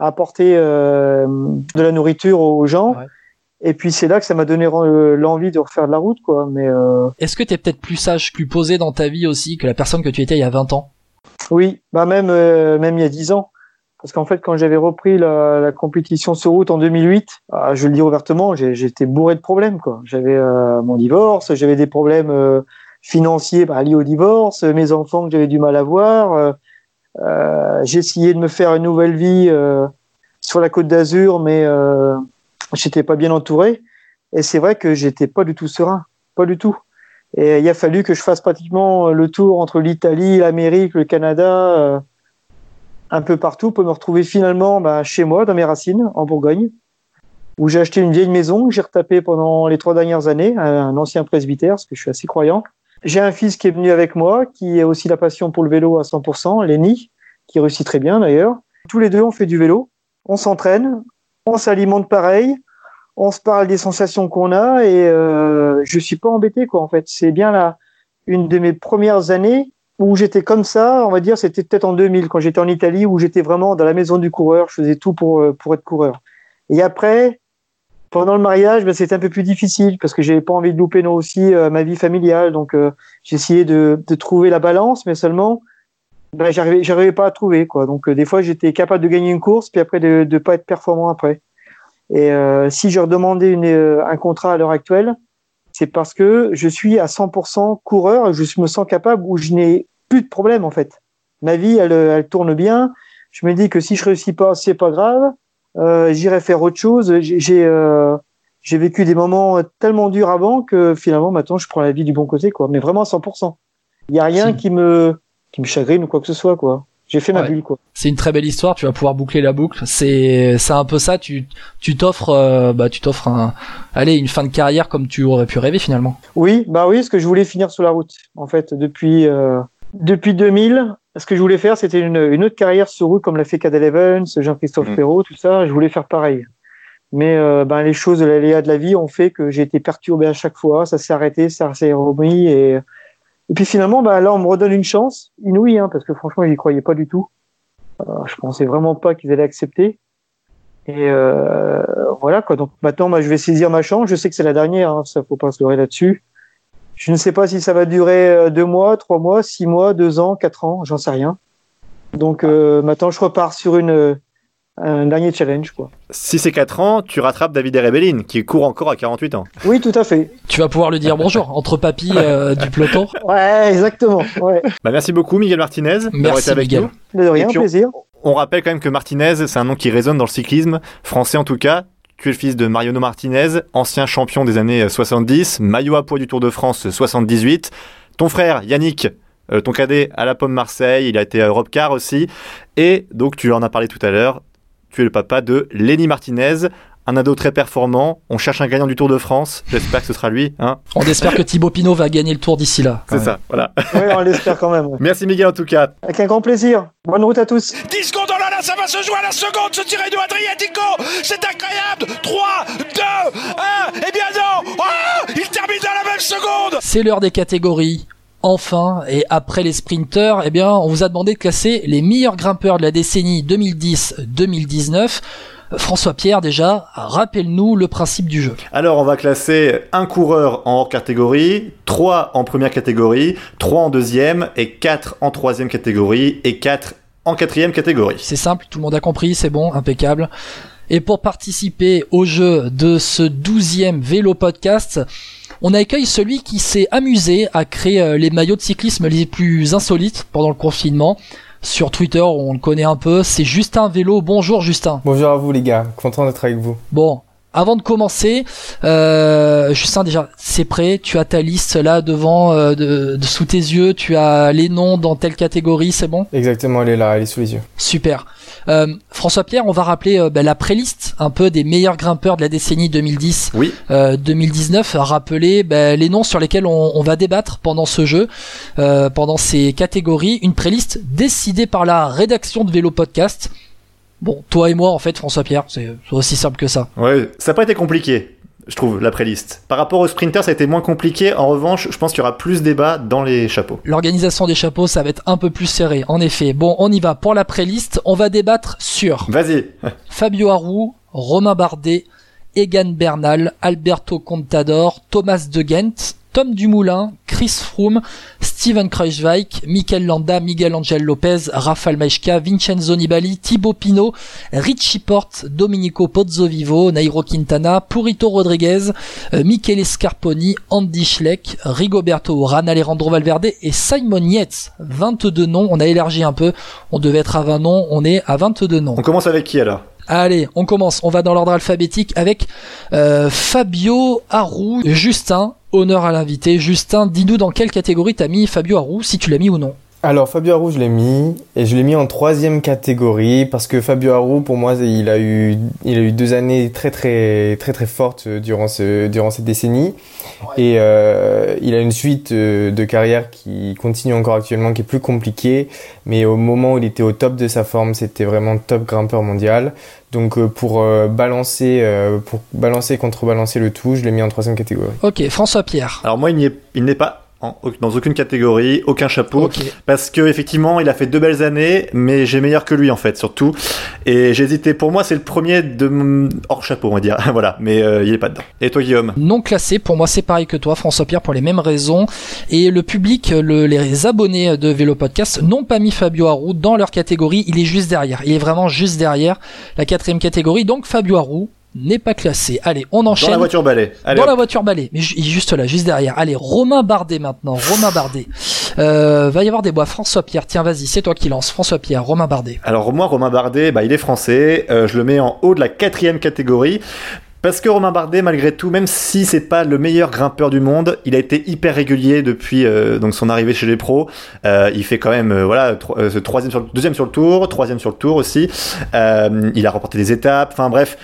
à apporter euh, de la nourriture aux gens. Ouais. Et puis c'est là que ça m'a donné l'envie de refaire de la route, quoi. Mais euh... est-ce que tu es peut-être plus sage, plus posé dans ta vie aussi que la personne que tu étais il y a 20 ans? Oui, bah même euh, même il y a 10 ans. Parce qu'en fait, quand j'avais repris la, la, compétition sur route en 2008, euh, je le dis ouvertement, j'étais bourré de problèmes. quoi. J'avais euh, mon divorce, j'avais des problèmes, financiers bah, liés au divorce, mes enfants que j'avais du mal à voir. essayé de me faire une nouvelle vie sur la Côte d'Azur, mais j'étais pas bien entouré. Et c'est vrai que j'étais pas du tout serein, pas du tout. Et il a fallu que je fasse pratiquement le tour entre l'Italie, l'Amérique, le Canada, euh, un peu partout pour me retrouver finalement bah, chez moi, dans mes racines, en Bourgogne, où j'ai acheté une vieille maison que j'ai retapée pendant les trois dernières années, un ancien presbytère, parce que je suis assez croyant. J'ai un fils qui est venu avec moi, qui a aussi la passion pour le vélo à 100%, Lenny, qui réussit très bien d'ailleurs. Tous les deux, on fait du vélo, on s'entraîne, on s'alimente pareil, on se parle des sensations qu'on a et euh, je suis pas embêté quoi en fait. C'est bien là une de mes premières années où j'étais comme ça, on va dire, c'était peut-être en 2000 quand j'étais en Italie où j'étais vraiment dans la maison du coureur, je faisais tout pour euh, pour être coureur. Et après, pendant le mariage, ben, c'était un peu plus difficile parce que j'avais pas envie de louper non aussi euh, ma vie familiale, donc euh, essayé de, de, trouver la balance, mais seulement ben, j'arrivais j'arrivais pas à trouver quoi. Donc des fois j'étais capable de gagner une course puis après de de pas être performant après. Et euh, si je redemandais une, euh, un contrat à l'heure actuelle, c'est parce que je suis à 100% coureur, je me sens capable où je n'ai plus de problème en fait. Ma vie, elle, elle, tourne bien. Je me dis que si je réussis pas, c'est pas grave. Euh, J'irai faire autre chose. J'ai euh, j'ai vécu des moments tellement durs avant que finalement maintenant je prends la vie du bon côté quoi. Mais vraiment à 100%. Il y a rien qui me qui me chagrine ou quoi que ce soit quoi. J'ai fait ma bulle quoi. C'est une très belle histoire, tu vas pouvoir boucler la boucle. C'est c'est un peu ça, tu tu t'offres euh, bah tu t'offres un allez, une fin de carrière comme tu aurais pu rêver finalement. Oui, bah oui, ce que je voulais finir sur la route en fait depuis euh, depuis 2000, ce que je voulais faire c'était une, une autre carrière sur route comme l'a fait Cadel Evans, Jean-Christophe mmh. Perrault, tout ça, je voulais faire pareil. Mais euh, ben les choses de l'aléa de la vie ont fait que j'ai été perturbé à chaque fois, ça s'est arrêté, ça s'est remis et et puis finalement, bah, là, on me redonne une chance inouïe, hein, parce que franchement, j'y croyais pas du tout. Euh, je pensais vraiment pas qu'ils allaient accepter. Et euh, voilà quoi. Donc maintenant, bah, je vais saisir ma chance. Je sais que c'est la dernière, hein, ça faut pas se leurrer là-dessus. Je ne sais pas si ça va durer euh, deux mois, trois mois, six mois, deux ans, quatre ans, j'en sais rien. Donc euh, maintenant, je repars sur une un dernier challenge quoi. Si c'est 4 ans, tu rattrapes David Rebellin qui court encore à 48 ans. Oui, tout à fait. Tu vas pouvoir lui dire bonjour entre papy euh, (laughs) du peloton. Ouais, exactement. Ouais. Bah, merci beaucoup Miguel Martinez d'avoir été avec Miguel. nous. De rien, plaisir. On, rappelle quand même que Martinez, c'est un nom qui résonne dans le cyclisme français en tout cas. Tu es le fils de Mariano Martinez, ancien champion des années 70, maillot à poids du Tour de France 78. Ton frère Yannick, euh, ton cadet à la Pomme Marseille, il a été à Europe Car aussi. Et donc tu en as parlé tout à l'heure, tu es le papa de Lenny Martinez, un ado très performant. On cherche un gagnant du Tour de France. J'espère que ce sera lui. Hein on espère que Thibaut Pinot va gagner le Tour d'ici là. C'est ça, voilà. Oui, on l'espère quand même. Merci Miguel en tout cas. Avec un grand plaisir. Bonne route à tous. 10 secondes, oh là là, ça va se jouer à la seconde, ce tiré de Adriatico. C'est incroyable. 3, 2, 1. Et bien non. Oh, il termine dans la même seconde. C'est l'heure des catégories enfin, et après les sprinters, eh bien, on vous a demandé de classer les meilleurs grimpeurs de la décennie 2010-2019. François Pierre, déjà, rappelle-nous le principe du jeu. Alors, on va classer un coureur en hors catégorie, trois en première catégorie, trois en deuxième et quatre en troisième catégorie et quatre en quatrième catégorie. C'est simple, tout le monde a compris, c'est bon, impeccable. Et pour participer au jeu de ce douzième vélo podcast, on accueille celui qui s'est amusé à créer euh, les maillots de cyclisme les plus insolites pendant le confinement. Sur Twitter, on le connaît un peu, c'est Justin Vélo. Bonjour Justin. Bonjour à vous les gars, content d'être avec vous. Bon, avant de commencer, euh, Justin déjà, c'est prêt. Tu as ta liste là devant, euh, de, sous tes yeux. Tu as les noms dans telle catégorie, c'est bon? Exactement, elle est là, elle est sous les yeux. Super. Euh, François Pierre, on va rappeler euh, bah, la préliste un peu des meilleurs grimpeurs de la décennie 2010, oui. 2019. Rappeler bah, les noms sur lesquels on, va débattre pendant ce jeu, pendant ces catégories. Une préliste décidée par la rédaction de Vélo Podcast. Bon, toi et moi, en fait, François Pierre, c'est aussi simple que ça. Ouais, ça n'a pas été compliqué je trouve, la préliste. Par rapport au sprinter, ça a été moins compliqué. En revanche, je pense qu'il y aura plus de débat dans les chapeaux. L'organisation des chapeaux, ça va être un peu plus serré, en effet. Bon, on y va. Pour la préliste, on va débattre sur... Vas-y. (laughs) Fabio Harou, Romain Bardet, Egan Bernal, Alberto Contador, Thomas de Ghent Tom Dumoulin, Chris Froome, Steven Kruijswijk, Mikel Landa, Miguel Angel Lopez, Rafael Maishka, Vincenzo Nibali, Thibaut Pinot, Richie Porte, Domenico Pozzovivo, Nairo Quintana, Purito Rodriguez, euh, Michele Scarponi, Andy Schleck, Rigoberto Urán, Alejandro Valverde et Simon Yates. 22 noms, on a élargi un peu, on devait être à 20 noms, on est à 22 noms. On commence avec qui alors? Allez, on commence. On va dans l'ordre alphabétique avec euh, Fabio Harou, Justin. Honneur à l'invité. Justin, dis-nous dans quelle catégorie t'as mis Fabio Harou, si tu l'as mis ou non. Alors Fabio Harou, je l'ai mis et je l'ai mis en troisième catégorie parce que Fabio Harou, pour moi, il a eu, il a eu deux années très très très très fortes durant ce durant cette décennie et euh, il a une suite euh, de carrière qui continue encore actuellement, qui est plus compliquée, mais au moment où il était au top de sa forme, c'était vraiment top grimpeur mondial. Donc euh, pour euh, balancer, euh, pour balancer, contrebalancer le tout, je l'ai mis en troisième catégorie. Ok, François Pierre. Alors moi, il n'est pas en- dans aucune catégorie, aucun chapeau, parce que effectivement, il a fait deux belles années, mais j'ai meilleur que lui en fait, surtout. Et j'ai hésité. Pour moi, c'est le premier de hors chapeau, on va dire. (laughs) voilà, mais euh, il est pas dedans. Et toi, Guillaume? Non classé, pour moi c'est pareil que toi, François Pierre, pour les mêmes raisons. Et le public, le- les abonnés de Vélo Podcast n'ont pas mis Fabio Harou dans leur catégorie. Il est juste derrière. Il est vraiment juste derrière la quatrième catégorie. Donc Fabio Harou n'est pas classé. Allez, on Dans enchaîne. la voiture balai. Allez, dans hop. la voiture balai, mais ju- il est juste là, juste derrière. Allez, Romain Bardet maintenant, Romain Bardet. Euh, va y avoir des bois. François Pierre, tiens, vas-y, c'est toi qui lance. François Pierre, Romain Bardet. Alors moi, Romain Bardet, bah, il est français. Euh, je le mets en haut de la quatrième catégorie. Parce que Romain Bardet, malgré tout, même si c'est pas le meilleur grimpeur du monde, il a été hyper régulier depuis euh, donc son arrivée chez les pros. Euh, il fait quand même euh, voilà tro- troisième sur le, deuxième sur le tour, troisième sur le tour aussi. Euh, il a remporté des étapes. Enfin bref,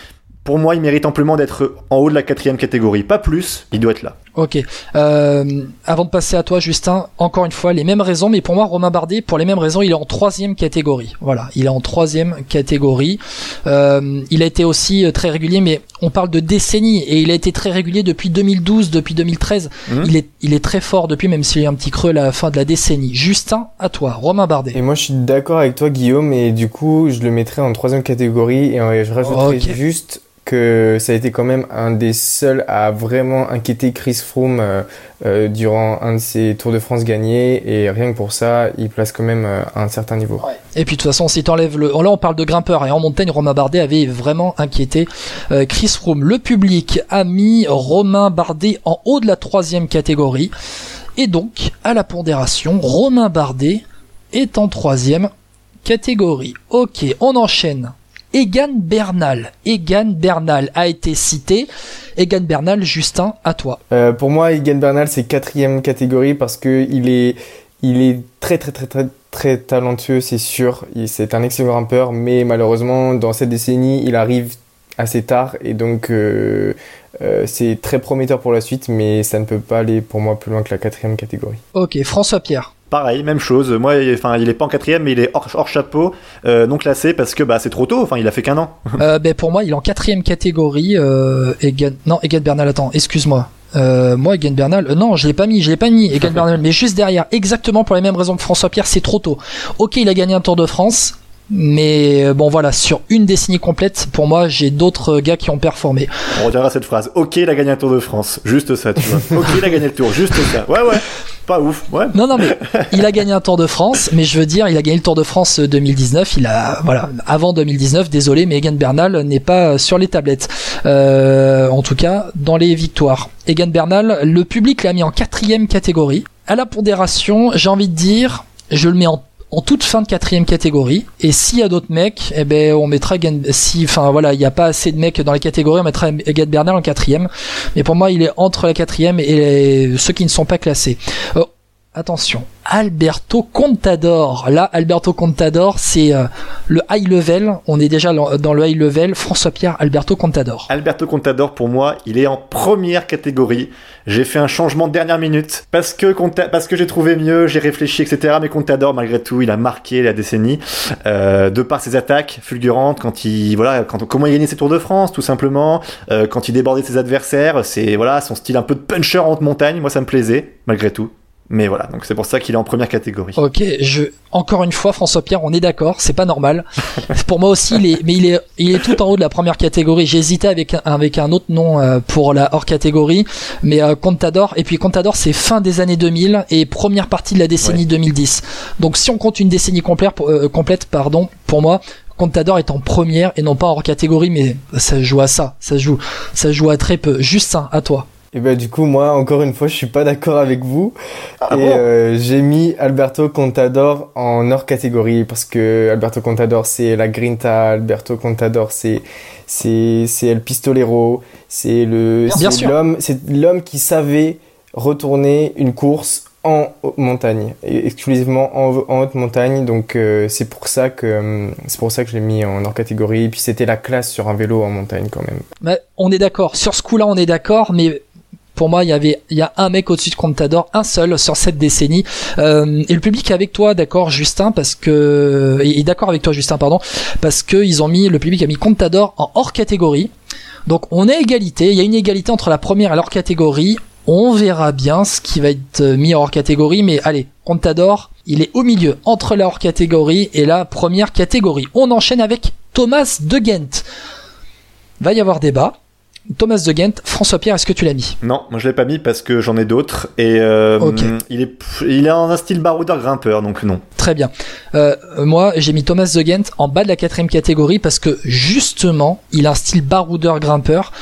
pour moi, il mérite amplement d'être en haut de la quatrième catégorie. Pas plus, il doit être là. Ok. Euh, avant de passer à toi, Justin, encore une fois, les mêmes raisons, mais pour moi, Romain Bardet, pour les mêmes raisons, il est en troisième catégorie. Voilà, il est en troisième catégorie. Euh, il a été aussi euh, très régulier, mais on parle de décennies, et il a été très régulier depuis 2012, depuis 2013. Mhm. Il est, il est très fort depuis, même s'il y a un petit creux à la fin de la décennie. Justin, à toi, Romain Bardet. Et moi, je suis d'accord avec toi, Guillaume, et du coup, je le mettrais en troisième catégorie, et je rajouterais Ok. juste que ça a été quand même un des seuls à vraiment inquiéter Chris Froome euh, euh, durant un de ses Tours de France gagnés, et rien que pour ça, il place quand même euh, un certain niveau. Et puis de toute façon, si t'enlèves le, là on parle de grimpeur et en montagne, Romain Bardet avait vraiment inquiété Chris Froome. Le public a mis Romain Bardet en haut de la troisième catégorie et donc à la pondération, Romain Bardet est en troisième catégorie. Ok, on enchaîne. Egan Bernal. Egan Bernal a été cité. Egan Bernal, Justin, à toi. Euh, pour moi, Egan Bernal, c'est quatrième catégorie parce que il est, il est très très très très très talentueux, c'est sûr. C'est un excellent grimpeur, mais malheureusement, dans cette décennie, il arrive assez tard et donc euh, euh, c'est très prometteur pour la suite, mais ça ne peut pas aller pour moi plus loin que la quatrième catégorie. Ok, François Pierre. Pareil, même chose. Moi, il- enfin, il est pas en quatrième, mais il est hors, hors chapeau, euh, non classé parce que bah c'est trop tôt. Enfin, il a fait qu'un an. (laughs) Euh, ben pour moi, il est en quatrième catégorie. Euh, Egan... Non, Egan Bernal, attends, excuse-moi. Euh, moi, Egan Bernal, euh, non, je l'ai pas mis, je l'ai pas mis, (laughs) Egan Bernal, mais juste derrière, exactement pour les mêmes raisons que François Pierre, c'est trop tôt. Ok, il a gagné un Tour de France, mais euh, bon voilà, sur une décennie complète, pour moi, j'ai d'autres euh, gars qui ont performé. On retiendra cette phrase. Ok, il a gagné un Tour de France. Juste ça, tu vois. (laughs) Ok, il a gagné le Tour. Juste ça. Ouais, ouais. Pas ouf. Non, non, mais il a gagné un Tour de France, mais je veux dire, il a gagné le Tour de France euh, 2019. Il a, voilà, avant 2019, désolé, mais Egan Bernal n'est pas euh, sur les tablettes. Euh, en tout cas, dans les victoires. Egan Bernal, le public l'a mis en quatrième catégorie. À la pondération, j'ai envie de dire, je le mets en en toute fin de quatrième catégorie. Et s'il y a d'autres mecs, eh ben on mettra si, enfin voilà, il n'y a pas assez de mecs dans les catégories, on mettra Egan Bernal en quatrième. Mais pour moi, il est entre la quatrième et ceux qui ne sont pas classés. Euh, attention, Alberto Contador. Là, Alberto Contador, c'est euh, le high level. On est déjà dans le high level. François Pierre, Alberto Contador. Alberto Contador, pour moi, il est en première catégorie. J'ai fait un changement de dernière minute parce que parce que j'ai trouvé mieux, j'ai réfléchi, etc. Mais Contador, malgré tout, il a marqué la décennie euh, de par ses attaques fulgurantes quand il voilà comment il gagnait ses Tours de France, tout simplement. euh, quand il débordait ses adversaires, c'est voilà son style un peu de puncher en haute montagne. Moi, ça me plaisait malgré tout. Mais voilà, donc c'est pour ça qu'il est en première catégorie. Ok, je encore une fois François Pierre, on est d'accord, c'est pas normal. (laughs) pour moi aussi, il est, mais il est, il est tout en haut de la première catégorie. J'ai hésité avec un, avec un autre nom euh, pour la hors catégorie, mais euh, Contador. Et puis Contador, c'est fin des années 2000 et première partie de la décennie 2010. Donc si on compte une décennie complète, euh, complète, pardon, pour moi, Contador est en première et non pas hors catégorie, mais ça joue à ça, ça joue, ça joue à très peu. Justin, à toi. Et ben du coup moi encore une fois je suis pas d'accord avec vous. Ah et bon? euh, j'ai mis Alberto Contador en hors catégorie parce que Alberto Contador c'est la Grinta, Alberto Contador c'est c'est c'est El Pistolero, c'est le c'est l'homme c'est l'homme qui savait retourner une course en haute montagne exclusivement en, en haute montagne. Donc euh, c'est pour ça que euh, c'est pour ça que je l'ai mis en hors catégorie. Et puis c'était la classe sur un vélo en montagne quand même. Mais on est d'accord. Sur ce coup-là, on est d'accord, mais pour moi, il y avait, il y a un mec au-dessus de Contador, un seul sur cette décennie. Euh, et le public est avec toi, d'accord, Justin, parce que, et d'accord avec toi, Justin, pardon, parce que ils ont mis, le public a mis Contador en hors catégorie. Donc on est égalité. Il y a une égalité entre la première et l'hors catégorie. On verra bien ce qui va être mis hors catégorie, mais allez, Contador, il est au milieu entre la hors catégorie et la première catégorie. On enchaîne avec Thomas de Ghent. Va y avoir débat. Thomas de Ghent, François Pierre, est-ce que tu l'as mis? Non, moi je l'ai pas mis parce que j'en ai d'autres et euh, il est il est en un style baroudeur grimpeur donc non. Très bien. Euh, moi, j'ai mis Thomas de Ghent en bas de la quatrième catégorie parce que justement, il a un style baroudeur grimpeur.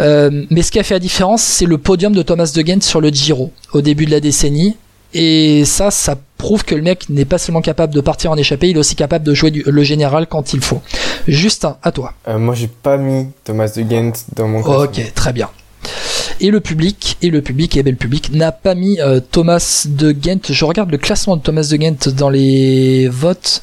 Euh, mais ce qui a fait la différence, c'est le podium de Thomas de Ghent sur le Giro au début de la décennie. Et ça, ça prouve que le mec n'est pas seulement capable de partir en échappée, il est aussi capable de jouer du- le général quand il faut. Justin, à toi. Euh, moi j'ai pas mis Thomas de Ghent dans mon classement. Ok, très bien. Et le public, et le public, et ben le public n'a pas mis euh, Thomas de Ghent. Je regarde le classement de Thomas de Ghent dans les votes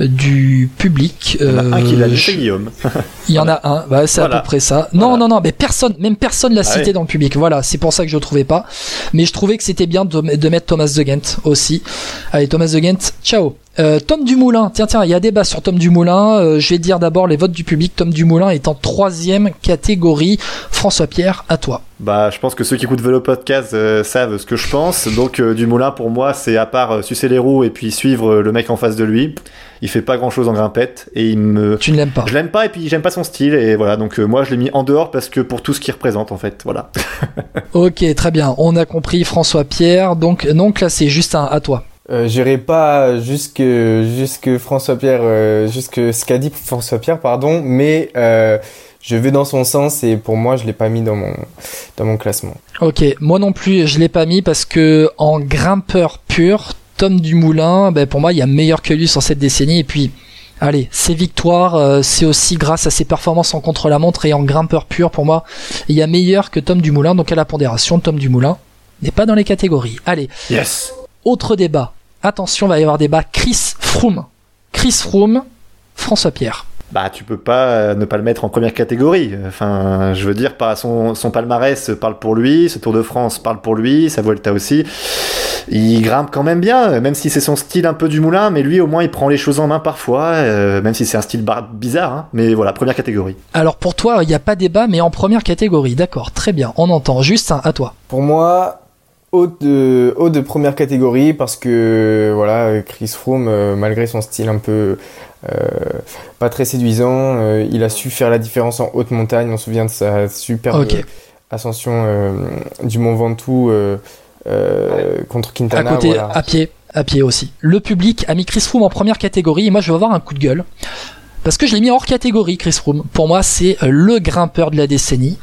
euh, du public. Il y en a un qui l'a Euh, c'est Guillaume. (laughs) il y en a un, bah, c'est à peu près ça. Non, Voilà. non, non, mais personne, même personne l'a Ah cité dans le public. Voilà, c'est pour ça que je le trouvais pas. Mais je trouvais que c'était bien de, de mettre Thomas de Ghent aussi. Allez, Thomas de Ghent, ciao. Euh, Tom Dumoulin, tiens, tiens, il y a débat sur Tom Dumoulin. Euh, je vais dire d'abord les votes du public. Tom Dumoulin est en troisième catégorie. François Pierre, à toi. Bah, je pense que ceux qui écoutent Vélo Podcast euh, savent ce que je pense. Donc, euh, Dumoulin, pour moi, c'est à part euh, sucer les roues et puis suivre euh, le mec en face de lui, il fait pas grand chose en grimpette et il me. Tu ne l'aimes pas. Je l'aime pas et puis j'aime pas son style et voilà. Donc, euh, moi, je l'ai mis en dehors parce que pour tout ce qu'il représente, en fait. Voilà. (laughs) Ok, très bien. On a compris François Pierre. Donc, non classé. Justin, à toi. Euh, J'irai pas jusque jusque François Pierre, euh, jusque ce qu'a dit François Pierre, pardon, mais euh, je vais dans son sens et pour moi je l'ai pas mis dans mon dans mon classement. Ok, moi non plus, je l'ai pas mis parce que en grimpeur pur, Tom Dumoulin, ben pour moi, il y a meilleur que lui sur cette décennie. Et puis, allez, ses victoires, euh, c'est aussi grâce à ses performances en contre-la-montre et en grimpeur pur. Pour moi, il y a meilleur que Tom Dumoulin. Donc à la pondération, Tom Dumoulin n'est pas dans les catégories. Allez, Yes. autre débat. Attention, va y avoir débat. Chris Froome. Chris Froome, François Pierre. Bah, tu peux pas euh, ne pas le mettre en première catégorie. Enfin, je veux dire, par son, son palmarès parle pour lui, ce Tour de France parle pour lui, sa Vuelta aussi. Il grimpe quand même bien, même si c'est son style un peu du moulin, mais lui au moins il prend les choses en main parfois, euh, même si c'est un style bar- bizarre. hein. mais voilà, première catégorie. Alors pour toi, il n'y a pas débat, mais en première catégorie. D'accord, très bien, on entend. Justin, à toi. Pour moi, haut de haut de première catégorie parce que voilà, Chris Froome, euh, malgré son style un peu euh, pas très séduisant, euh, il a su faire la différence en haute montagne. On se souvient de sa superbe ascension euh, du Mont Ventoux contre Quintana. à côté, voilà. à pied, à pied aussi. Le public a mis Chris Froome en première catégorie et moi je vais avoir un coup de gueule. Parce que je l'ai mis hors catégorie, Chris Froome. Pour moi, c'est le grimpeur de la décennie.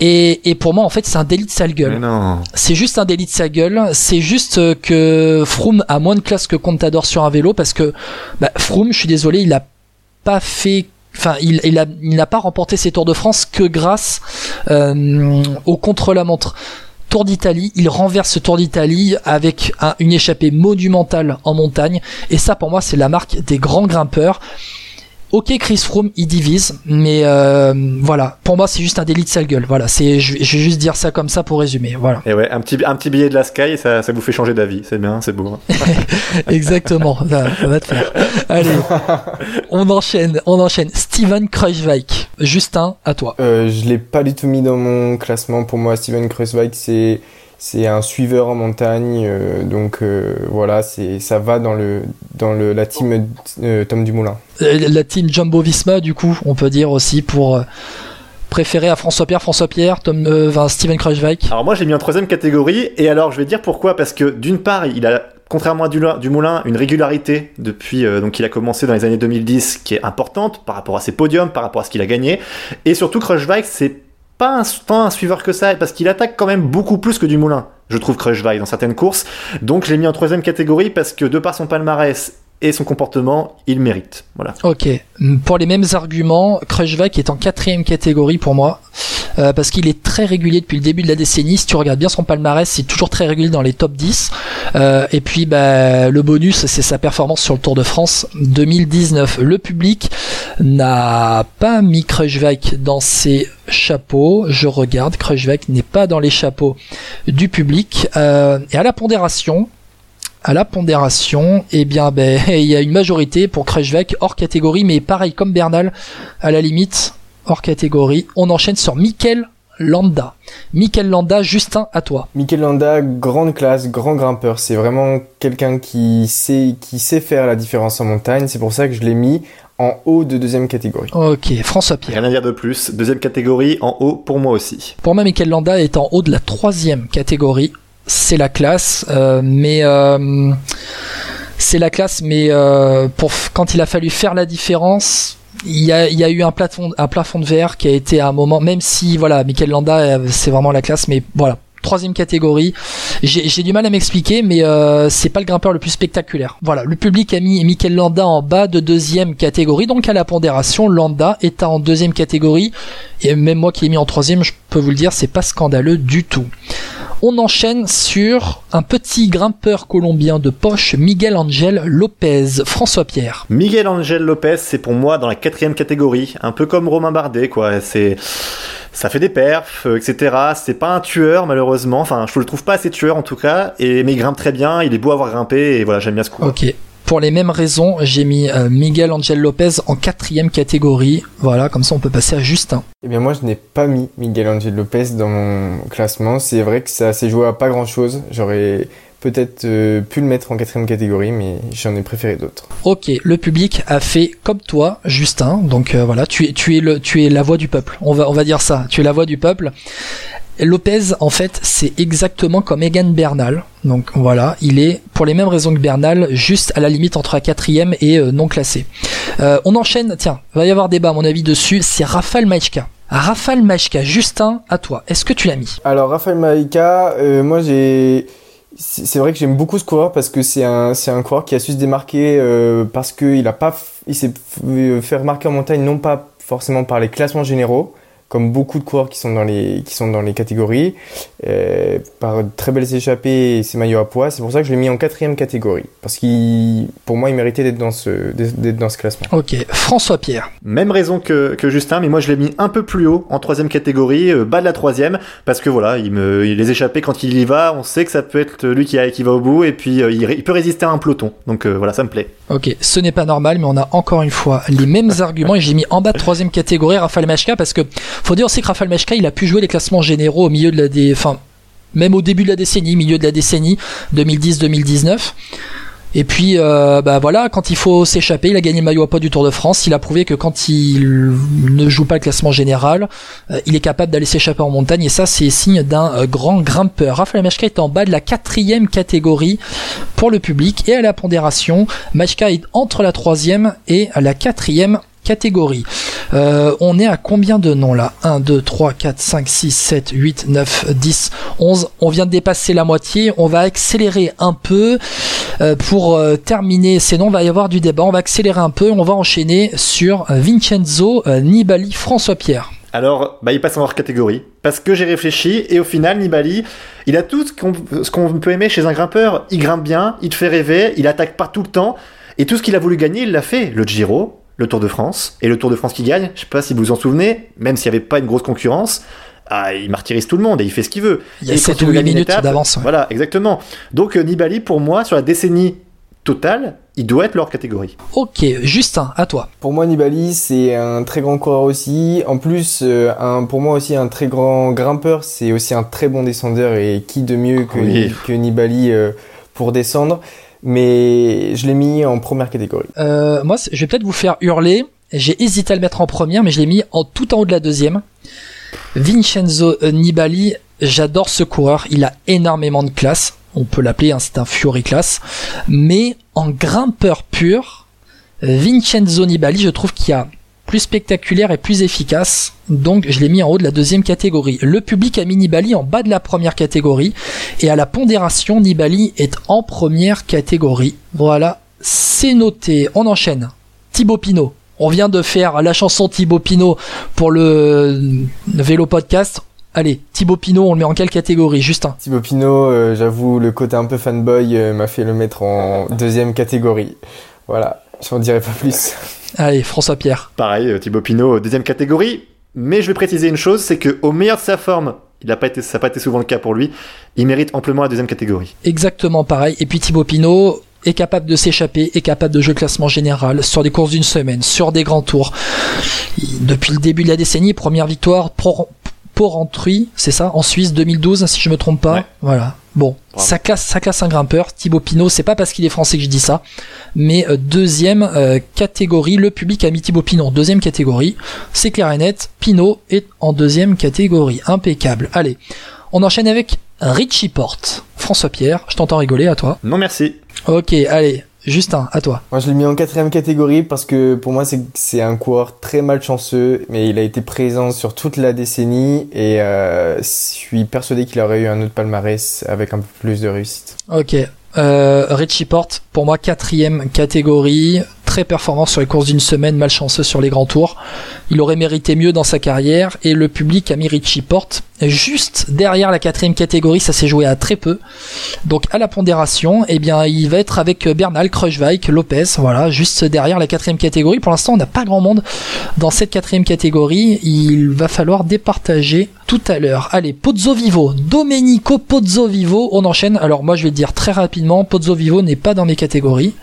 Et, et pour moi, en fait, c'est un délit de sale gueule. C'est juste un délit de sa gueule. C'est juste que Froome a moins de classe que Contador sur un vélo parce que bah, Froome, je suis désolé, il a pas fait. Enfin, il, il a- il n'a pas remporté ses Tours de France que grâce euh, au contre-la-montre. Tour d'Italie, il renverse ce Tour d'Italie avec un- une échappée monumentale en montagne. Et ça, pour moi, c'est la marque des grands grimpeurs. Ok, Chris Froome, il divise, mais euh, voilà. Pour moi, c'est juste un délit de sale gueule. Voilà, c'est, je, je vais juste dire ça comme ça pour résumer. Voilà. Et ouais, un petit, un petit billet de la Sky, ça, ça vous fait changer d'avis. C'est bien, c'est beau. hein. (laughs) Exactement, ça, ça va te faire. Allez, on enchaîne, on enchaîne. Steven Kruijswijk. Justin, à toi. Euh, je l'ai pas du tout mis dans mon classement. Pour moi, Steven Kruijswijk, c'est c'est un suiveur en montagne, euh, donc euh, voilà, c'est ça va dans le dans le, la team euh, Tom Dumoulin. Euh, La team Jumbo Visma, du coup, on peut dire aussi pour euh, préférer à François Pierre, François Pierre, Tom, euh, enfin, Steven Kruijswijk. Alors moi, j'ai mis en troisième catégorie, et alors je vais dire pourquoi, parce que d'une part, il a, contrairement à Dumoulin, une régularité depuis, euh, donc il a commencé dans les années 2010, qui est importante par rapport à ses podiums, par rapport à ce qu'il a gagné, et surtout Kruijswijk, c'est pas un, tant un suiveur que ça, parce qu'il attaque quand même beaucoup plus que Dumoulin, je trouve Kruijswijk dans certaines courses, donc je l'ai mis en troisième catégorie parce que de par son palmarès et son comportement, il mérite. Voilà. Ok. Pour les mêmes arguments, Kruijswijk est en quatrième catégorie pour moi. Euh, parce qu'il est très régulier depuis le début de la décennie. Si tu regardes bien son palmarès, c'est toujours très régulier dans les top 10. Euh, et puis bah, le bonus, c'est sa performance sur le Tour de France 2019. Le public n'a pas mis Kruijswijk dans ses chapeaux. Je regarde, Kruijswijk n'est pas dans les chapeaux du public. Euh, et à la pondération, à la pondération, eh bien, ben, (laughs) il y a une majorité pour Kruijswijk hors catégorie, mais pareil comme Bernal, à la limite, hors catégorie. On enchaîne sur Mikel Landa. Mikel Landa, Justin, à toi. Mikel Landa, grande classe, grand grimpeur. C'est vraiment quelqu'un qui sait, qui sait faire la différence en montagne. C'est pour ça que je l'ai mis en haut de deuxième catégorie. Ok, François Pierre. Rien à dire de plus. Deuxième catégorie, en haut pour moi aussi. Pour moi, Mikel Landa est en haut de la troisième catégorie. C'est la classe, euh, mais euh, c'est la classe, mais euh, pour quand il a fallu faire la différence, il y a, y a eu un plafond, un plafond de verre qui a été à un moment, même si voilà, Mikel Landa, euh, c'est vraiment la classe, mais voilà. Troisième catégorie, j'ai du mal à m'expliquer, mais euh, c'est pas le grimpeur le plus spectaculaire. Voilà, le public a mis Mikel Landa en bas de deuxième catégorie, donc à la pondération, Landa est en deuxième catégorie, et même moi qui l'ai mis en troisième, je peux vous le dire, c'est pas scandaleux du tout. On enchaîne sur un petit grimpeur colombien de poche, Miguel Angel Lopez. François Pierre. Miguel Angel Lopez, c'est pour moi dans la quatrième catégorie, un peu comme Romain Bardet, quoi. C'est, ça fait des perfs, euh, etc. C'est pas un tueur malheureusement. Enfin, je le trouve pas assez tueur en tout cas. Et mais il grimpe très bien. Il est beau à avoir grimpé et voilà, j'aime bien ce coup. Ok. Pour les mêmes raisons, j'ai mis euh, Miguel Angel Lopez en quatrième catégorie. Voilà, comme ça on peut passer à Justin. Eh bien, moi, je n'ai pas mis Miguel Angel Lopez dans mon classement. C'est vrai que ça s'est joué à pas grand chose. J'aurais peut-être euh, pu le mettre en quatrième catégorie, mais j'en ai préféré d'autres. Ok, le public a fait comme toi, Justin. Donc euh, voilà, tu es, tu es le, tu es la voix du peuple. On va, on va dire ça. Tu es la voix du peuple. Lopez, en fait, c'est exactement comme Egan Bernal. Donc voilà, il est pour les mêmes raisons que Bernal, juste à la limite entre la quatrième et euh, non classé. Euh, on enchaîne. Tiens, va y avoir débat à mon avis dessus. C'est Rafal Majka. Rafal Majka, Justin, à toi. Est-ce que tu l'as mis? Alors, Maïka, euh, moi, j'ai. C'est vrai que j'aime beaucoup ce coureur parce que c'est un, c'est un coureur qui a su se démarquer euh, parce qu'il a pas, il s'est f- fait remarquer en montagne non pas forcément par les classements généraux, comme beaucoup de coureurs qui sont dans les, qui sont dans les catégories, euh, par de très belles échappées et ses maillots à poids. C'est pour ça que je l'ai mis en quatrième catégorie parce qu'il, pour moi, il méritait d'être dans ce, d'être dans ce classement. Ok, François Pierre. Même raison que, que Justin, mais moi je l'ai mis un peu plus haut en troisième catégorie, euh, bas de la troisième, parce que voilà, il me, il les échappés quand il y va, on sait que ça peut être lui qui, a- qui va au bout et puis euh, il, peut résister à un peloton. Donc euh, voilà, ça me plaît. Ok, ce n'est pas normal, mais on a encore une fois les mêmes arguments et j'ai mis en bas de troisième catégorie Rafael Machka parce que faut dire aussi que Rafael Machka il a pu jouer les classements généraux au milieu de la dé... enfin même au début de la décennie, milieu de la décennie 2010-2019. Et puis, euh, bah voilà, quand il faut s'échapper, il a gagné le maillot à poids du Tour de France. Il a prouvé que quand il ne joue pas le classement général, euh, il est capable d'aller s'échapper en montagne. Et ça, c'est signe d'un euh, grand grimpeur. Raphaël Machka est en bas de la quatrième catégorie pour le public. Et à la pondération, Machka est entre la troisième et la quatrième catégorie. Euh, on est à combien de noms là? 1, 2, 3, 4, 5, 6, 7, 8, 9, 10, 11. On vient de dépasser la moitié. On va accélérer un peu euh, pour euh, terminer ces noms. Il va y avoir du débat. On va accélérer un peu. On va enchaîner sur euh, Vincenzo euh, Nibali, François Pierre. Alors, bah, il passe en hors catégorie. Parce que j'ai réfléchi, et au final, Nibali, il a tout ce qu'on qu'on peut aimer chez un grimpeur. Il grimpe bien, il te fait rêver, il attaque pas tout le temps, et tout ce qu'il a voulu gagner, il l'a fait. Le Giro, le Tour de France, et le Tour de France qui gagne, je sais pas si vous vous en souvenez, même s'il n'y avait pas une grosse concurrence, ah, il martyrise tout le monde et il fait ce qu'il veut. Il y a Et 7 quand il ou veut 8 gagner une minutes d'avance. ouais. Voilà, exactement. Donc euh, Nibali, pour moi, sur la décennie total, il doit être leur catégorie. Ok, Justin, à toi. Pour moi, Nibali, c'est un très grand coureur aussi. En plus, euh, un, pour moi aussi, un très grand grimpeur, c'est aussi un très bon descendeur. Et qui de mieux que, Oui. que Nibali euh, pour descendre Mais je l'ai mis en première catégorie. Euh, moi, je vais peut-être vous faire hurler. J'ai hésité à le mettre en première, mais je l'ai mis en tout en haut de la deuxième. Vincenzo euh, Nibali, j'adore ce coureur. Il a énormément de classe. On peut l'appeler, hein, c'est un Fury classe. Mais en grimpeur pur, Vincenzo Nibali, je trouve qu'il y a plus spectaculaire et plus efficace. Donc, je l'ai mis en haut de la deuxième catégorie. Le public a mis Nibali en bas de la première catégorie. Et à la pondération, Nibali est en première catégorie. Voilà, c'est noté. On enchaîne. Thibaut Pinot. On vient de faire la chanson Thibaut Pinot pour le vélo podcast. Allez, Thibaut Pinot, on le met en quelle catégorie, Justin Thibaut Pinot, euh, j'avoue, le côté un peu fanboy euh, m'a fait le mettre en deuxième catégorie. Voilà, j'en dirai pas plus. Allez, François Pierre. Pareil, euh, Thibaut Pinot, deuxième catégorie. Mais je vais préciser une chose, c'est que au meilleur de sa forme, il a pas été, ça n'a pas été souvent le cas pour lui, il mérite amplement la deuxième catégorie. Exactement pareil. Et puis Thibaut Pinot est capable de s'échapper, est capable de jouer le classement général sur des courses d'une semaine, sur des grands tours. Depuis le début de la décennie, première victoire pour Porrentruy, c'est ça, en Suisse 2012, si je me trompe pas. Ouais. Voilà. Bon, Bravo. ça classe, ça classe un grimpeur. Thibaut Pinot, c'est pas parce qu'il est français que je dis ça, mais euh, deuxième euh, catégorie, le public a mis Thibaut Pinot en deuxième catégorie. C'est clair et net. Pinot est en deuxième catégorie. Impeccable. Allez, on enchaîne avec Richie Porte. François Pierre, je t'entends rigoler à toi. Non merci. Ok, allez, Justin, à toi. Moi, je l'ai mis en quatrième catégorie parce que pour moi, c'est un coureur très malchanceux, mais il a été présent sur toute la décennie et euh, je suis persuadé qu'il aurait eu un autre palmarès avec un peu plus de réussite. Ok. Euh, Richie Porte, pour moi, quatrième catégorie, très performant sur les courses d'une semaine, malchanceux sur les grands tours. Il aurait mérité mieux dans sa carrière et le public a mis Richie Porte juste derrière la quatrième catégorie. Ça s'est joué à très peu. Donc à la pondération, eh bien, il va être avec Bernal, Kruijswijk, Lopez, voilà, juste derrière la quatrième catégorie. Pour l'instant, on n'a pas grand monde dans cette quatrième catégorie. Il va falloir départager tout à l'heure. Allez, Pozzo Vivo, Domenico Pozzo Vivo, on enchaîne. Alors moi, je vais le dire très rapidement, Pozzo Vivo n'est pas dans mes catégories.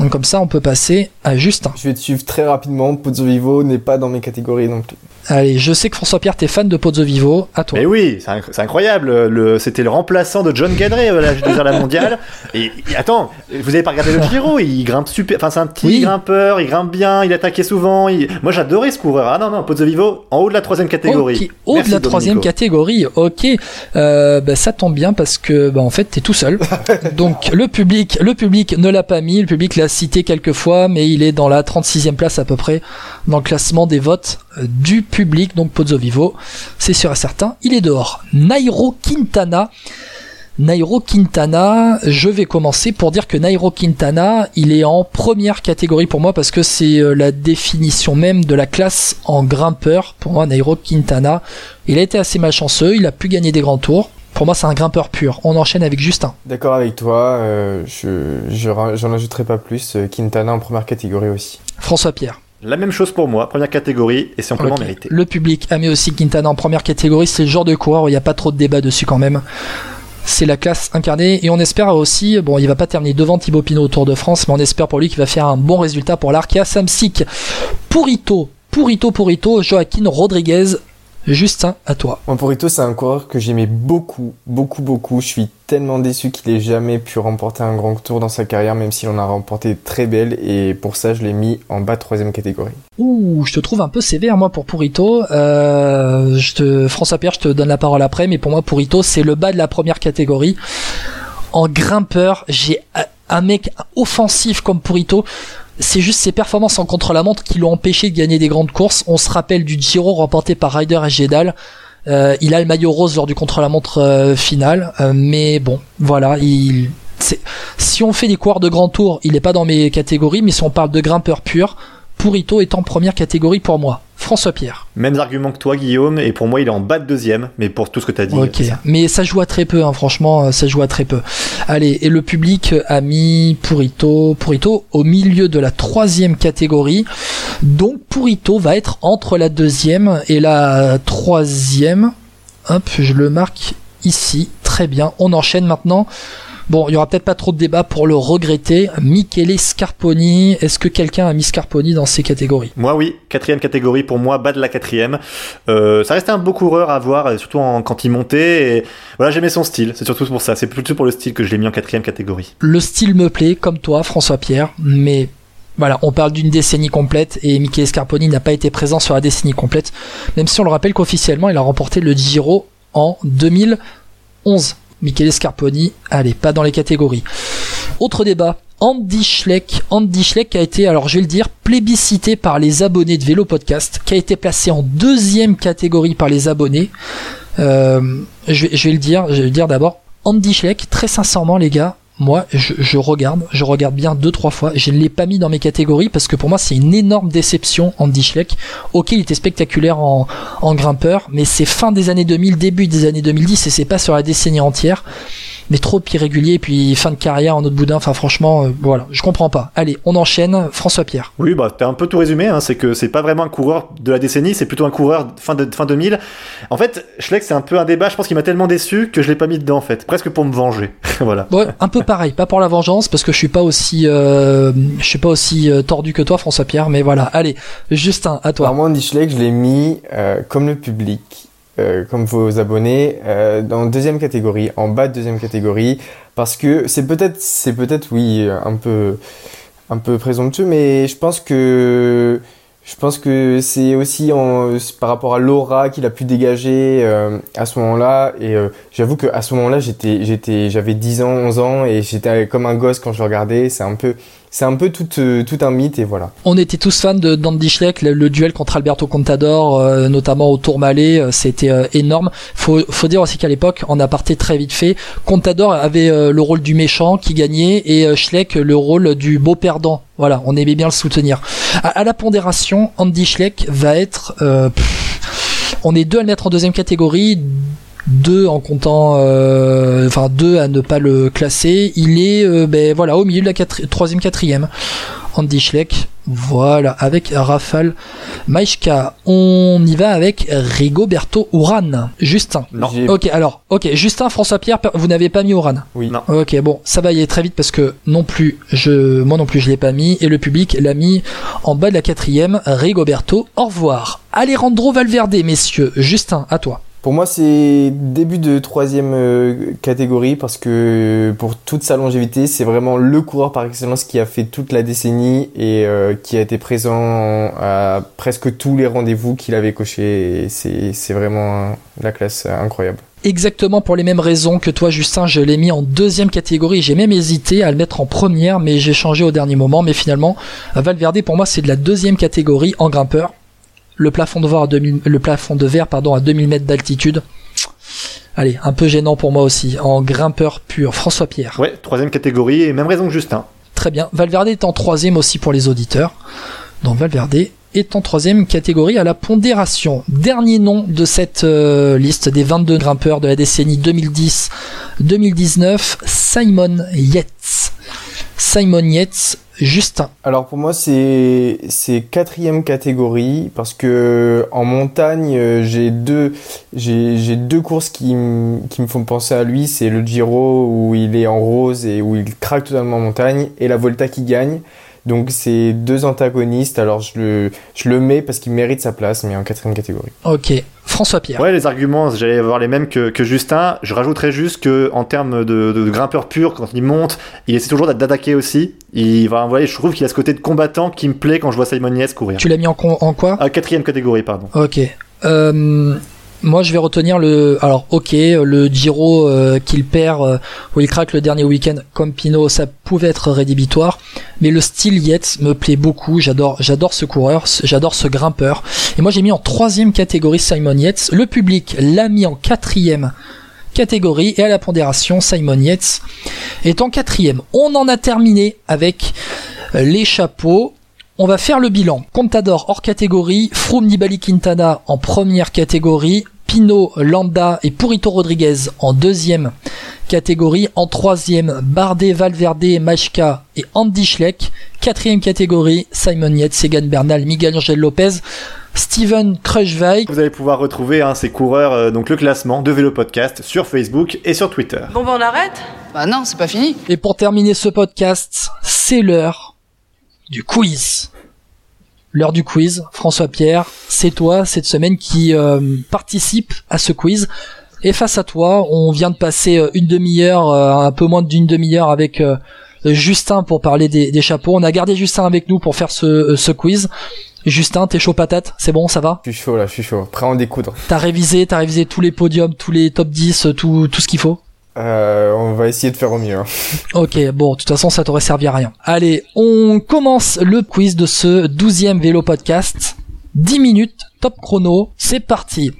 Donc comme ça, on peut passer réalité, à Justin. Je vais te suivre très rapidement. Pozzo Vivo n'est pas dans mes catégories non plus. Allez, je sais que François Pierre, t'es fan de Pozzo Vivo. À toi. Mais oui, c'est inc- c'est incroyable. Le, c'était le remplaçant de John Gadret à l'âge de la mondiale. Et, et attends, vous avez pas regardé le Giro? Il grimpe super. Enfin, c'est un petit Oui. grimpeur. Il grimpe bien. Il attaquait souvent. il- Moi, j'adorais ce coureur. Ah non, non, Pozzo Vivo en haut de la troisième catégorie. Ok, haut Merci, de la troisième catégorie, ok. Euh, bah, ça tombe bien parce que bah, en fait t'es tout seul. (laughs) Donc le public, le public ne l'a pas mis, le public l'a cité quelques fois, mais il est dans la 36e place à peu près dans le classement des votes euh, du public. Donc Pozzo Vivo, c'est sûr et certain, il est dehors. Nairo Quintana. Nairo Quintana, je vais commencer pour dire que Nairo Quintana, il est en première catégorie pour moi parce que c'est euh, la définition même de la classe en grimpeur. Pour moi, Nairo Quintana, il a été assez malchanceux, il a pu gagner des grands tours. Pour moi, c'est un grimpeur pur. On enchaîne avec Justin. D'accord avec toi. euh, je j'en ajouterai pas plus. euh, Quintana en première catégorie aussi. François Pierre. La même chose pour moi. Première catégorie et c'est amplement Ok. mérité. Le public a mis aussi Quintana en première catégorie. C'est le genre de coureur où il n'y a pas trop de débat dessus quand même. C'est la classe incarnée et on espère aussi, bon, il va pas terminer devant Thibaut Pinot au Tour de France, mais on espère pour lui qu'il va faire un bon résultat pour l'Arkea Samsic. Purito, Purito, Purito, Joaquin Rodriguez. Justin, à toi. Moi, Porito, c'est un coureur que j'aimais beaucoup, beaucoup, beaucoup. Je suis tellement déçu qu'il ait jamais pu remporter un grand tour dans sa carrière, même s'il en a remporté très belles. Et pour ça, je l'ai mis en bas de troisième catégorie. Ouh, je te trouve un peu sévère moi pour Purito. Euh, je te, François Pierre, je te donne la parole après, mais pour moi Purito c'est le bas de la première catégorie. En grimpeur, j'ai un- mec offensif comme Purito. C'est juste ses performances en contre-la-montre qui l'ont empêché de gagner des grandes courses. On se rappelle du Giro remporté par Ryder et Gedal. Euh, il a le maillot rose lors du contre-la-montre euh, final, Euh, mais bon, voilà, il. Si on fait des coureurs de grand tour, il est pas dans mes catégories, mais si on parle de grimpeur pur, Purito est en première catégorie pour moi. François Pierre. Mêmes arguments que toi, Guillaume. Et pour moi, il est en bas de deuxième. Mais pour tout ce que t'as dit. Ok, ça. mais ça joue à très peu, hein, franchement, euh, ça joue à très peu. Allez, et le public a mis Purito, Purito au milieu de la troisième catégorie. Donc Purito va être entre la deuxième et la troisième. Hop, je le marque ici. Très bien. On enchaîne maintenant. Bon, il y aura peut-être pas trop de débat pour le regretter. Michele Scarponi, est-ce que quelqu'un a mis Scarponi dans ces catégories? Moi oui, quatrième catégorie pour moi, bas de la quatrième. Euh, ça restait un beau coureur à voir, surtout en, quand il montait. Et voilà, j'aimais son style. C'est surtout pour ça. C'est plutôt pour le style que je l'ai mis en quatrième catégorie. Le style me plaît, comme toi, François Pierre, mais voilà, on parle d'une décennie complète et Michele Scarponi n'a pas été présent sur la décennie complète, même si on le rappelle qu'officiellement il a remporté le Giro en 2011. Michele Scarponi, allez, pas dans les catégories. Autre débat, Andy Schleck. Andy Schleck a été, alors je vais le dire, plébiscité par les abonnés de Vélo Podcast, qui a été placé en deuxième catégorie par les abonnés. Euh, je, vais, le dire d'abord. Andy Schleck, très sincèrement les gars, moi, je, regarde, je regarde bien deux trois fois. Je ne l'ai pas mis dans mes catégories parce que pour moi c'est une énorme déception Andy Schleck. Ok, il était spectaculaire en, en grimpeur, mais c'est fin des années 2000, début des années 2010 et c'est pas sur la décennie entière mais trop irrégulier, puis fin de carrière en autre boudin. Enfin, franchement, euh, voilà, je comprends pas. Allez, on enchaîne. François Pierre. Oui, bah, t'as un peu tout résumé. Hein, c'est que c'est pas vraiment un coureur de la décennie, c'est plutôt un coureur fin de fin 2000. En fait, Schleck, c'est un peu un débat. Je pense qu'il m'a tellement déçu que je l'ai pas mis dedans, en fait, presque pour me venger. (laughs) voilà. Ouais, un peu pareil, pas pour la vengeance, parce que je suis pas aussi, euh, je suis pas aussi euh, tordu que toi, François Pierre. Mais voilà, allez, Justin, à toi. Alors moi, Andy Schleck, je l'ai mis euh, comme le public. Euh, comme vos abonnés, euh, dans deuxième catégorie, en bas de deuxième catégorie, parce que c'est peut-être, c'est peut-être oui, un peu, un peu présomptueux, mais je pense que je pense que c'est aussi en, par rapport à l'aura qu'il a pu dégager euh, à ce moment-là. Et euh, j'avoue qu'à ce moment-là, j'étais, j'étais, j'avais 10 ans, 11 ans et j'étais comme un gosse quand je regardais. C'est un peu, c'est un peu tout, euh, tout un mythe et voilà. On était tous fans de d'Andy Schleck, le, le, duel contre Alberto Contador, euh, notamment au Tourmalet, euh, c'était énorme. Faut, faut dire aussi qu'à l'époque, en aparté très vite fait, Contador avait le rôle du méchant qui gagnait et Schleck le rôle du beau perdant. Voilà, on aimait bien le soutenir. À, à la pondération, Andy Schleck va être... On est deux à le mettre en deuxième catégorie deux en comptant euh, enfin deux à ne pas le classer. Il est euh, ben voilà au milieu de la quatri troisième quatrième. Andy Schleck voilà avec Rafal Maïchka. On y va avec Rigoberto Uran Justin. Non. Ok alors ok Justin François Pierre vous n'avez pas mis Uran oui. Non. Ok bon ça va y aller très vite parce que non plus je moi non plus je l'ai pas mis et le public l'a mis en bas de la quatrième. Rigoberto au revoir. Alejandro Valverde messieurs. Justin à toi pour moi, c'est début de troisième euh, catégorie parce que pour toute sa longévité, c'est vraiment le coureur par excellence qui a fait toute la décennie et euh, qui a été présent à presque tous les rendez-vous qu'il avait cochés. C'est vraiment la classe incroyable. Exactement pour les mêmes raisons que toi Justin, je l'ai mis en deuxième catégorie, j'ai même hésité à le mettre en première mais j'ai changé au dernier moment. Mais finalement Valverde pour moi c'est de la deuxième catégorie en grimpeur le plafond de verre à 2000, le plafond de verre pardon à 2000 mètres d'altitude. Allez, un peu gênant pour moi aussi, en grimpeur pur. François Pierre. Ouais, troisième catégorie et même raison que Justin. Très bien. Valverde est en troisième aussi pour les auditeurs. Donc Valverde est en troisième catégorie à la pondération. Dernier nom de cette euh, liste des 22 grimpeurs de la décennie 2010-2019, Simon Yates. Simon Yates, Justin. Alors pour moi c'est c'est quatrième catégorie parce que en montagne euh, j'ai deux j'ai deux courses qui qui me font penser à lui c'est le Giro où il est en rose et où il craque totalement en montagne et la Volta qui gagne donc c'est deux antagonistes alors je le je le mets parce qu'il mérite sa place mais en quatrième catégorie. Ok François Pierre. Ouais, les arguments, j'allais avoir les mêmes que, que Justin. Je rajouterais juste que en termes de, de, grimpeur pur, quand il monte, il essaie toujours d'attaquer aussi. Il va, envoyer. je trouve qu'il a ce côté de combattant qui me plaît quand je vois Simon Yates courir. Tu l'as mis en, en quoi? À quatrième catégorie, pardon. Ok. Euh, moi, je vais retenir le. Alors, ok, le Giro euh, qu'il perd, euh, où il craque le dernier week-end, comme Pinot, ça pouvait être rédhibitoire. Mais le style Yates me plaît beaucoup. J'adore, j'adore ce coureur, j'adore ce grimpeur. Et moi, j'ai mis en troisième catégorie Simon Yates. Le public l'a mis en quatrième catégorie et à la pondération, Simon Yates est en quatrième. On en a terminé avec les chapeaux. On va faire le bilan. Contador hors catégorie, Froome Nibali Quintana en première catégorie, Pino, Landa et Purito Rodriguez en deuxième catégorie. En troisième, Bardet, Valverde, Machka et Andy Schleck. Quatrième catégorie, Simon Yates, Egan Bernal, Miguel Angel Lopez. Steven Kruijswijk. Vous allez pouvoir retrouver hein, ces coureurs, euh, donc le classement de Vélo Podcast sur Facebook et sur Twitter. Bon, bah on arrête? Bah non, c'est pas fini. Et pour terminer ce podcast, c'est l'heure du quiz. L'heure du quiz, François Pierre, c'est toi cette semaine qui euh, participe à ce quiz. Et face à toi, on vient de passer euh, une demi-heure, euh, un peu moins d'une demi-heure avec euh, Justin pour parler des, des chapeaux. On a gardé Justin avec nous pour faire ce, ce quiz. Justin, t'es chaud patate, c'est bon, ça va? Je suis chaud là, je suis chaud. Prêt à en découdre. T'as révisé, t'as révisé tous les podiums, tous les top 10, tout, tout ce qu'il faut? Euh, on va essayer de faire au mieux. hein. (laughs) Ok, bon, de toute façon, ça t'aurait servi à rien. Allez, on commence le quiz de ce 12e vélo podcast. 10 minutes, top chrono, c'est parti.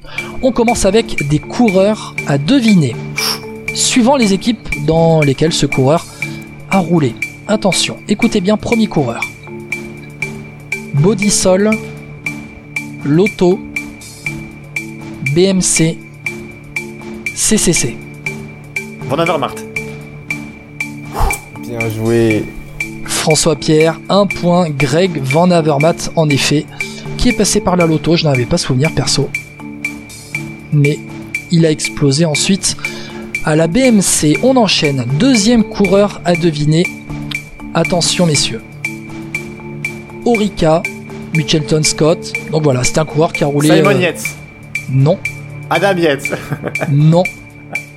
On commence avec des coureurs à deviner. Suivant les équipes dans lesquelles ce coureur a roulé. Attention, écoutez bien, premier coureur. Bodysol, Lotto, BMC, CCC. Van Avermaet. Bien joué. François Pierre, un point. Greg Van Avermaet, en effet, qui est passé par la loto. Je n'en avais pas souvenir perso. Mais il a explosé ensuite à la BMC. On enchaîne. Deuxième coureur à deviner. Attention, messieurs. Orica, Mitchelton Scott. Donc voilà, c'est un coureur qui a roulé. Simon euh, Yates. Non, Adam Yates. non. (laughs)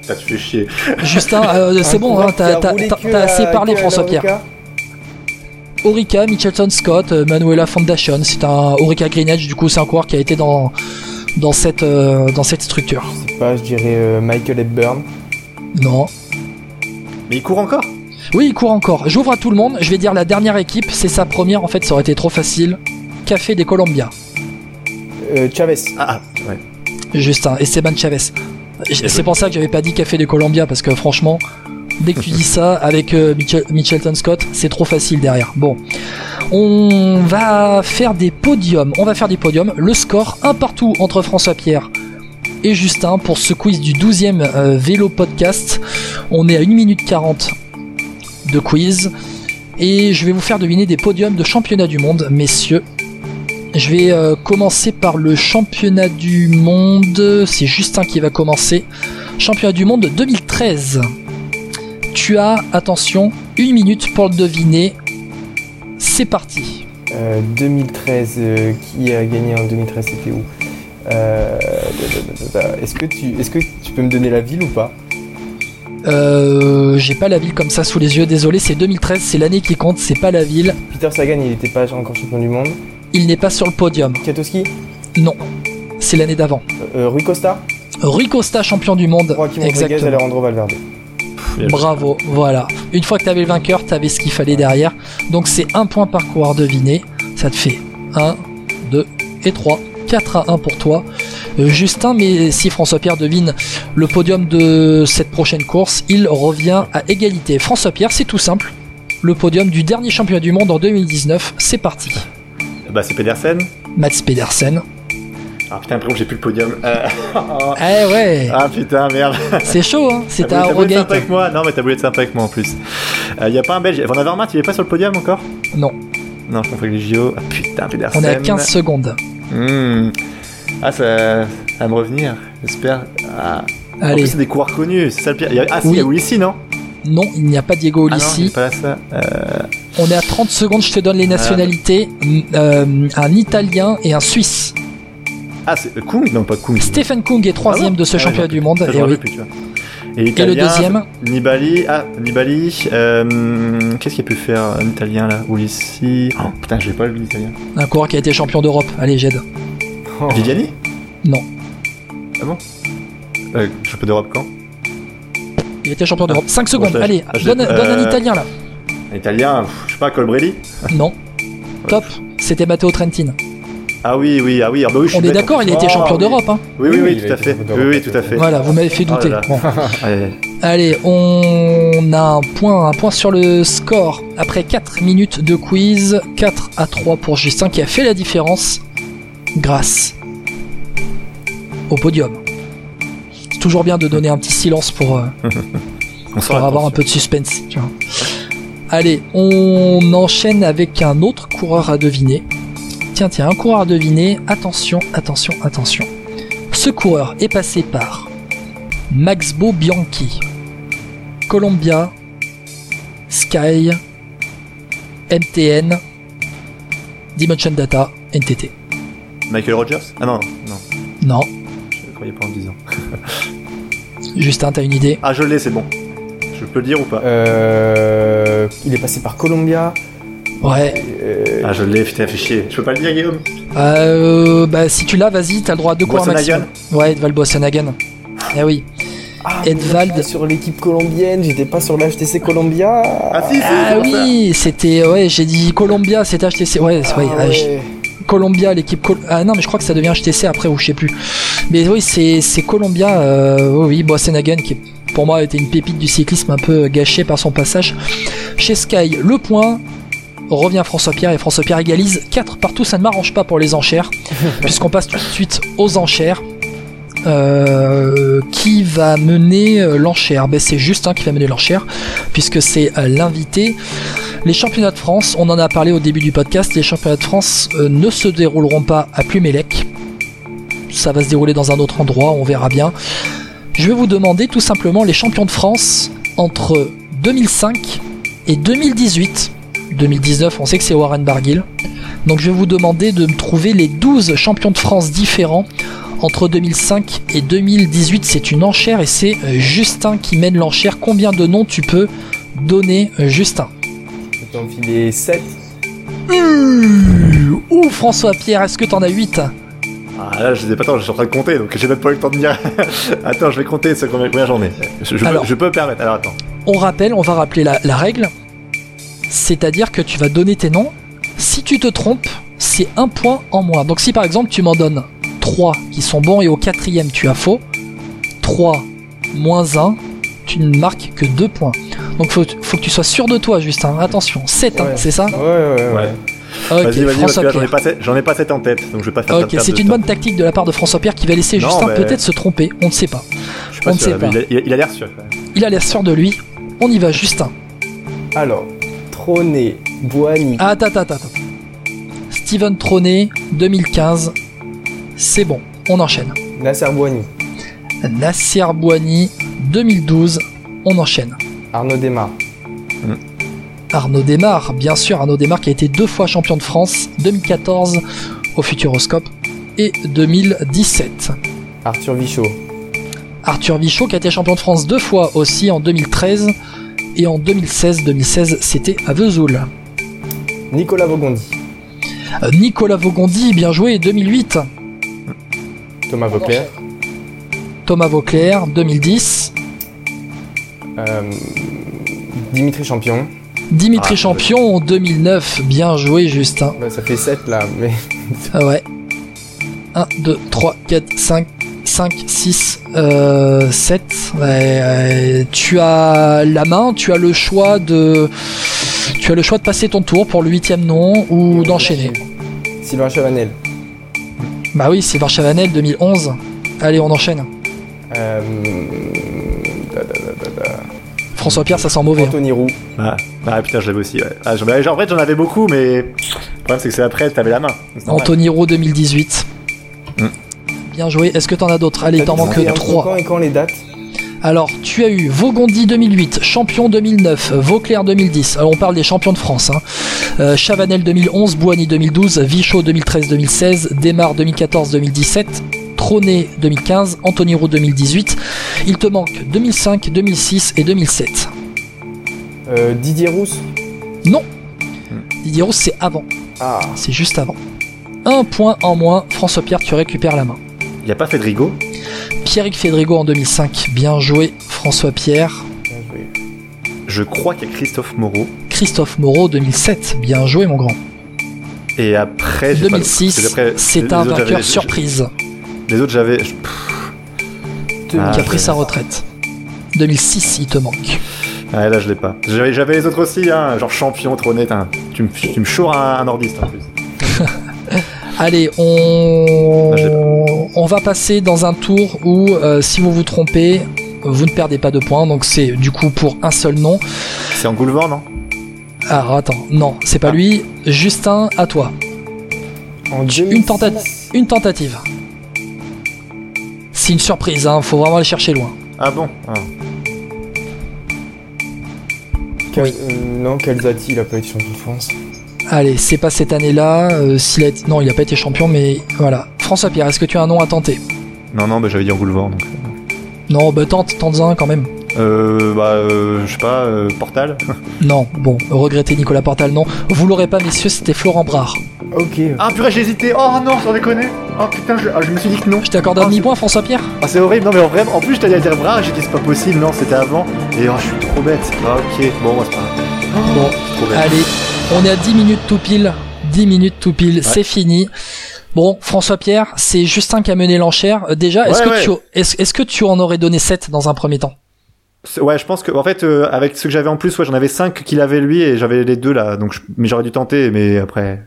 Ça te fait chier. Justin, euh, (laughs) c'est bon, hein, t'as t'as- t'as- t'as assez parlé, que à François la Pierre. Orica. Orica, Mitchelton Scott, euh, Manuela Foundation, c'est un Orica Green Edge, du coup c'est un coureur qui a été dans dans cette euh, dans cette structure. Je sais pas, je dirais euh, Michael Hepburn. Non. Mais il court encore? Oui, il court encore. J'ouvre à tout le monde. Je vais dire la dernière équipe, c'est sa première. En fait, ça aurait été trop facile. Café des Colombiens. Euh, Chavez. Ah, ouais. Justin, Esteban Chavez. C'est pour ça que j'avais pas dit Café des Colombiens parce que franchement, dès que tu dis ça avec euh, Mitchelton Scott, c'est trop facile derrière. Bon, on va faire des podiums. On va faire des podiums. Le score un partout entre François Pierre et Justin pour ce quiz du 12e euh, vélo podcast. On est à 1 minute 40 de quiz et je vais vous faire deviner des podiums de championnat du monde, messieurs. Je vais euh, commencer par le championnat du monde. C'est Justin qui va commencer. Championnat du monde 2013. Tu as, attention, une minute pour le deviner. C'est parti. Euh, 2013, euh, qui a gagné en 2013 C'était où? Euh, Est-ce que tu, est-ce que tu peux me donner la ville ou pas? Euh, J'ai pas la ville comme ça sous les yeux. Désolé, c'est 2013. C'est l'année qui compte. C'est pas la ville. Peter Sagan, il était pas encore champion du monde. Il n'est pas sur le podium. Katowski, Non. C'est l'année d'avant. euh, euh, Rui Costa, Rui Costa, champion du monde. Joaquim Rodriguez, Exactement. Alejandro Valverde. Bravo, voilà. Une fois que t'avais le vainqueur, t'avais ce qu'il fallait derrière. Donc c'est un point par coureur deviné. Ça te fait 1, 2 et 3. 4 à 1 pour toi. Euh, Justin, mais si François Pierre devine le podium de cette prochaine course, il revient à égalité. François Pierre, c'est tout simple. Le podium du dernier championnat du monde en 2019, c'est parti. Bah, c'est Pedersen. Mats Pedersen. Ah putain, après, j'ai plus le podium. Euh, (laughs) Eh ouais, ah putain, merde. c'est chaud, hein. (laughs) C'est T'as voulu être sympa avec moi Non, mais t'as voulu être sympa avec moi en plus. Il y a pas un belge. Van Avermaet, il est pas sur le podium encore? Non, Non, je confonds avec les JO. Ah putain, Pedersen. on est à 15 secondes. Hmm. Ah, ça, va me revenir, j'espère. Ah. En Allez, plus, c'est des coureurs connus, c'est ça le pire. Ah, si, Oui. il y a Ulissi, non? Non, il n'y a pas Diego Ah non, Ulissi. pas là, ça. Euh, On est à 30 secondes, je te donne les nationalités. Euh, un Italien et un Suisse. Ah, c'est Kung Non, pas Kung. Stephen Kung est troisième Ah bon de ce Ah championnat du monde. Je Et, me oui. rappelle plus, tu vois. Et, l'italien, le deuxième Nibali. Ah, Nibali. Euh, Qu'est-ce qu'il a pu faire un italien là? Ulissi. Oh putain, j'ai pas vu l'italien. Un coureur qui a été champion d'Europe. Allez, j'aide. Oh. Viviani? Non. Ah bon? Euh, Champion d'Europe quand? Il était champion d'Europe. 5 secondes, allez, ah, donne, donne un euh, Italien là. Un Italien, pff, je sais pas, Colbrelli Non. Top, c'était Matteo Trentin. Ah oui, oui, ah oui, ah bah oui, je suis On est d'accord, il a été Ah, champion oui. d'Europe. Hein. Oui, oui, Oui, tout à fait. Oui, tout à fait. Voilà, vous m'avez fait Oh là douter. là. Bon. (laughs) Allez. On a un point, un point sur le score. Après 4 minutes de quiz, 4 à 3 pour Justin qui a fait la différence grâce au podium. C'est toujours bien de donner un petit silence pour, euh, (laughs) pour avoir un peu de suspense. Tu vois. Allez, on enchaîne avec un autre coureur à deviner. tiens, tiens, un coureur à deviner. Attention, attention, attention. Ce coureur est passé par Maxbo Bianchi, Columbia, Sky, MTN, Dimension Data, NTT. Michael Rogers? Ah non, non, Non. je croyais pas en disant. Justin, t'as une idée? Ah, je l'ai, c'est bon. Je peux le dire ou pas Euh, il est passé par Columbia. Ouais. Euh, Ah, je l'ai, putain, fait chier. Je peux pas le dire, Guillaume Euh, bah, si tu l'as, vas-y, t'as le droit à deux Boissenagan maximum. Ouais, Edvald Boassenagan. Eh oui. ah, Edvald. sur l'équipe colombienne, j'étais pas sur l'HTC Columbia. Ah, si, si, Ah oui, c'était ouais, j'ai dit Columbia, c'était HTC. Ouais, Ah, ouais, ouais. Columbia, l'équipe Col- Ah non, mais je crois que ça devient HTC après ou je sais plus. Mais oui, c'est c'est Columbia euh, oui, oui, qui pour moi était une pépite du cyclisme un peu gâchée par son passage chez Sky. Le point revient François Pierre et François Pierre égalise 4 partout, ça ne m'arrange pas pour les enchères (laughs) puisqu'on passe tout de suite aux enchères. Euh, qui va mener euh, l'enchère? Ben, C'est Justin qui va mener l'enchère, puisque c'est euh, l'invité. Les championnats de France, on en a parlé au début du podcast, les championnats de France euh, ne se dérouleront pas à Plumélec. Ça va se dérouler dans un autre endroit, on verra bien. Je vais vous demander tout simplement les champions de France entre 2005 et 2018. 2019, on sait que c'est Warren Barguil. Donc je vais vous demander de me trouver les 12 champions de France différents entre 2005 et 2018. C'est une enchère et c'est euh, Justin qui mène l'enchère. Combien de noms tu peux donner, euh, Justin? Je vais t'enfiler 7. Ouh, Ouh, François Pierre, est-ce que t'en as 8 Ah, là, je sais pas, attends, je suis en train de compter, donc j'ai même pas eu le temps de dire. (laughs) attends, je vais compter combien j'en ai. Je, je peux- je peux me permettre. Alors, attends. On rappelle, on va rappeler la, la règle. C'est-à-dire que tu vas donner tes noms. Si tu te trompes, c'est un point en moins. Donc si par exemple tu m'en donnes 3 qui sont bons et au quatrième tu as faux, 3 moins 1, tu ne marques que 2 points. Donc faut, faut que tu sois sûr de toi, Justin. Attention, 7, hein, c'est ça Ouais, ouais, ouais. Ouais. Ok, vas-y, vas-y, parce François que là, j'en ai pas sept- j'en ai pas 7 en tête, donc je vais pas faire Ok, de c'est une temps. bonne tactique de la part de François Pierre qui va laisser Non, Justin mais- peut-être se tromper. On ne sait pas. Je suis pas on ne sait pas. Il a- il a l'air sûr. quand même. Il a l'air sûr de lui. On y va, Justin. Alors, Trôné, Boigny. Ah, Attends, attends, attends. Steven Troné, 2015. C'est bon, on enchaîne. Nasser Boigny. Nasser Boigny, 2012. On enchaîne. Arnaud Desmar. Arnaud Desmar, bien sûr, Arnaud Desmar qui a été deux fois champion de France, 2014 au Futuroscope et 2017. Arthur Vichot. Arthur Vichot qui a été champion de France deux fois aussi en 2013 et en 2016. 2016 c'était à Vesoul. Nicolas Vaugondi. Euh, Nicolas Vaugondi, bien joué, 2008. Thomas Vauclair. Thomas Vauclair, 2010. Euh, Dimitri Champion. Dimitri Ah, Champion en 2009, bien joué Justin. Ça fait 7 là, mais. (laughs) Ah ouais. 1, 2, 3, 4, 5, 5, 6, euh, 7. Ouais, ouais. tu as la main, tu as le choix de. Tu as le choix de passer ton tour pour le huitième nom ou d'enchaîner. Sylvain Chavanel. Bah oui, c'est Varchavanel 2011. Allez, on enchaîne. Euh, da, da, da, da, da. François Pierre, ça sent mauvais. hein. Anthony Roux. Ah, ah, putain, je l'avais aussi, ouais. Ah, j'en- bah, en fait, j'en avais beaucoup, mais. Le problème, c'est que c'est après, t'avais la main. Anthony Roux 2018. Hmm. Bien joué. Est-ce que t'en as d'autres Allez, t'en manque Et entre 3. Quand et quand les dates Alors, tu as eu Vaugondi 2008, champion 2009, Vauclair 2010. Alors, on parle des champions de France. Hein. Euh, Chavanel 2011, Boigny 2012, Vichot 2013-2016, Desmar 2014-2017, Troné 2015, Anthony Roux 2018. Il te manque 2005, 2006 et 2007. Euh, Didier Rousse. Non. Didier Rousse, c'est avant. Ah, C'est juste avant. Un point en moins. François Pierre, tu récupères la main. Il y a pas Fedrigo Pierrick Fedrigo en 2005. Bien joué, François Pierre. bien joué. Je crois qu'il y a Christophe Moreau. Christophe Moreau 2007. Bien joué, mon grand. Et après, j'ai pas- 2006, parce que après, c'est un vainqueur surprise Les autres, j'avais. Ah, qui a pris je- sa retraite. 2006, il te manque. Ouais, là, je l'ai pas. J'avais j'avais les autres aussi, hein, genre champion, trôné. t'as- Tu me, tu un, un nordiste en plus. (laughs) Allez, on... On va passer dans un tour où, euh, si vous vous trompez, vous ne perdez pas de points. Donc c'est du coup pour un seul nom. C'est en Goulevent, non? Ah, attends, non, c'est pas Ah. lui. Justin, à toi. En Une, tenta- une tentative. C'est une surprise, hein, faut vraiment aller chercher loin. Ah bon? Ah. Euh, non, Calzati, il a pas été champion de France. Allez, c'est pas cette année-là. euh, s'il a été- Non, il a pas été champion, mais voilà. François Pierre, est-ce que tu as un nom à tenter? Non, non, bah, j'avais dit Engoulevent. Donc... Non, bah tente, tente un quand même. Euh, bah, euh, je sais pas, euh, Portal (laughs) Non, bon, regrettez Nicolas Portal, non. Vous l'aurez pas, messieurs, c'était Florent Brard. Ok. Ah, purée, j'ai hésité. Oh non, sans déconner. Oh putain, je, ah, je me suis dit que non. Je t'accorde un Oh, demi-point, François Pierre Ah, c'est horrible. Non, mais en vrai, en plus, je t'allais dire Brard, j'ai dit c'est pas possible. Non, c'était avant. Et oh, je suis trop bête. Ah, ok, bon, bah, c'est pas grave. Bon, Trop bête. allez, on est à 10 minutes tout pile. 10 minutes tout pile, c'est fini. Bon, François Pierre, c'est Justin qui a mené l'enchère. Euh, Déjà, est-ce Ouais, que, ouais. tu, est-ce, est-ce que tu en aurais donné 7 dans un premier temps? Ouais, je pense que en fait euh, avec ce que j'avais en plus, ouais, j'en avais 5 qu'il avait lui et j'avais les deux là, donc je- mais j'aurais dû tenter, mais après.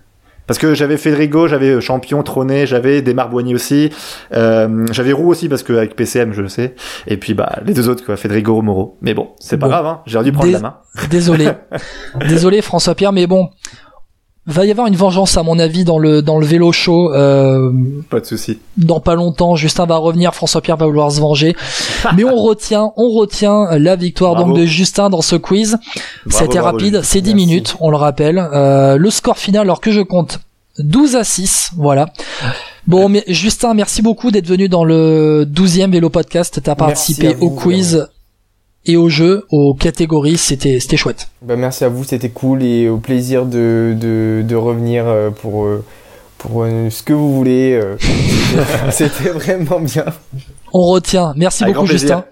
Parce que j'avais Federico, j'avais Champion, Trôné, j'avais Desmar Boigny aussi, euh, j'avais Roux aussi parce que avec PCM je le sais, et puis bah les deux autres quoi, Federico, Moreau. Mais bon, c'est pas Bon. grave, hein, j'aurais dû prendre Dés- la main. Désolé. (laughs) Désolé, François Pierre, mais bon. Va y avoir une vengeance, à mon avis, dans le, dans le vélo show. Euh, Pas de souci. dans pas longtemps, Justin va revenir, François Pierre va vouloir se venger. (laughs) Mais on retient, on retient la victoire Bravo. donc de Justin dans ce quiz. C'était rapide, c'est 10 Merci. minutes, on le rappelle. Euh, le score final, alors que je compte 12 à 6, voilà. Bon, mais Justin, merci beaucoup d'être venu dans le 12e vélo podcast. T'as participé vous, au quiz et au jeu, aux catégories, c'était, c'était chouette. Bah, merci à vous, c'était cool et au plaisir de, de, de revenir euh, pour, euh, pour euh, ce que vous voulez. (laughs) c'était vraiment bien. On retient. Merci beaucoup, plaisir.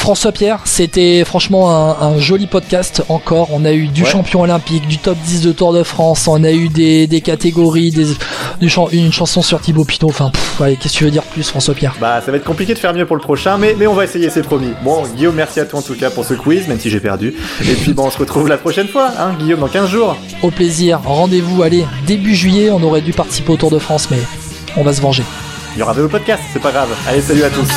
François Pierre, c'était franchement un, un joli podcast encore. On a eu du Ouais. champion olympique, du top 10 de Tour de France, on a eu des, des catégories, des, du chan- une chanson sur Thibaut Pinot. Enfin, ouais, qu'est-ce que tu veux dire plus, François Pierre? Bah ça va être compliqué de faire mieux pour le prochain, mais, mais on va essayer, c'est promis. Bon, Guillaume, merci à toi en tout cas pour ce quiz, même si j'ai perdu. Et puis bon, on se retrouve la prochaine fois, hein, Guillaume, dans 15 jours. Au plaisir. Rendez-vous, allez, début juillet, on aurait dû participer au Tour de France, mais on va se venger. Il y aura vélo podcast, c'est pas grave. Allez, salut à tous.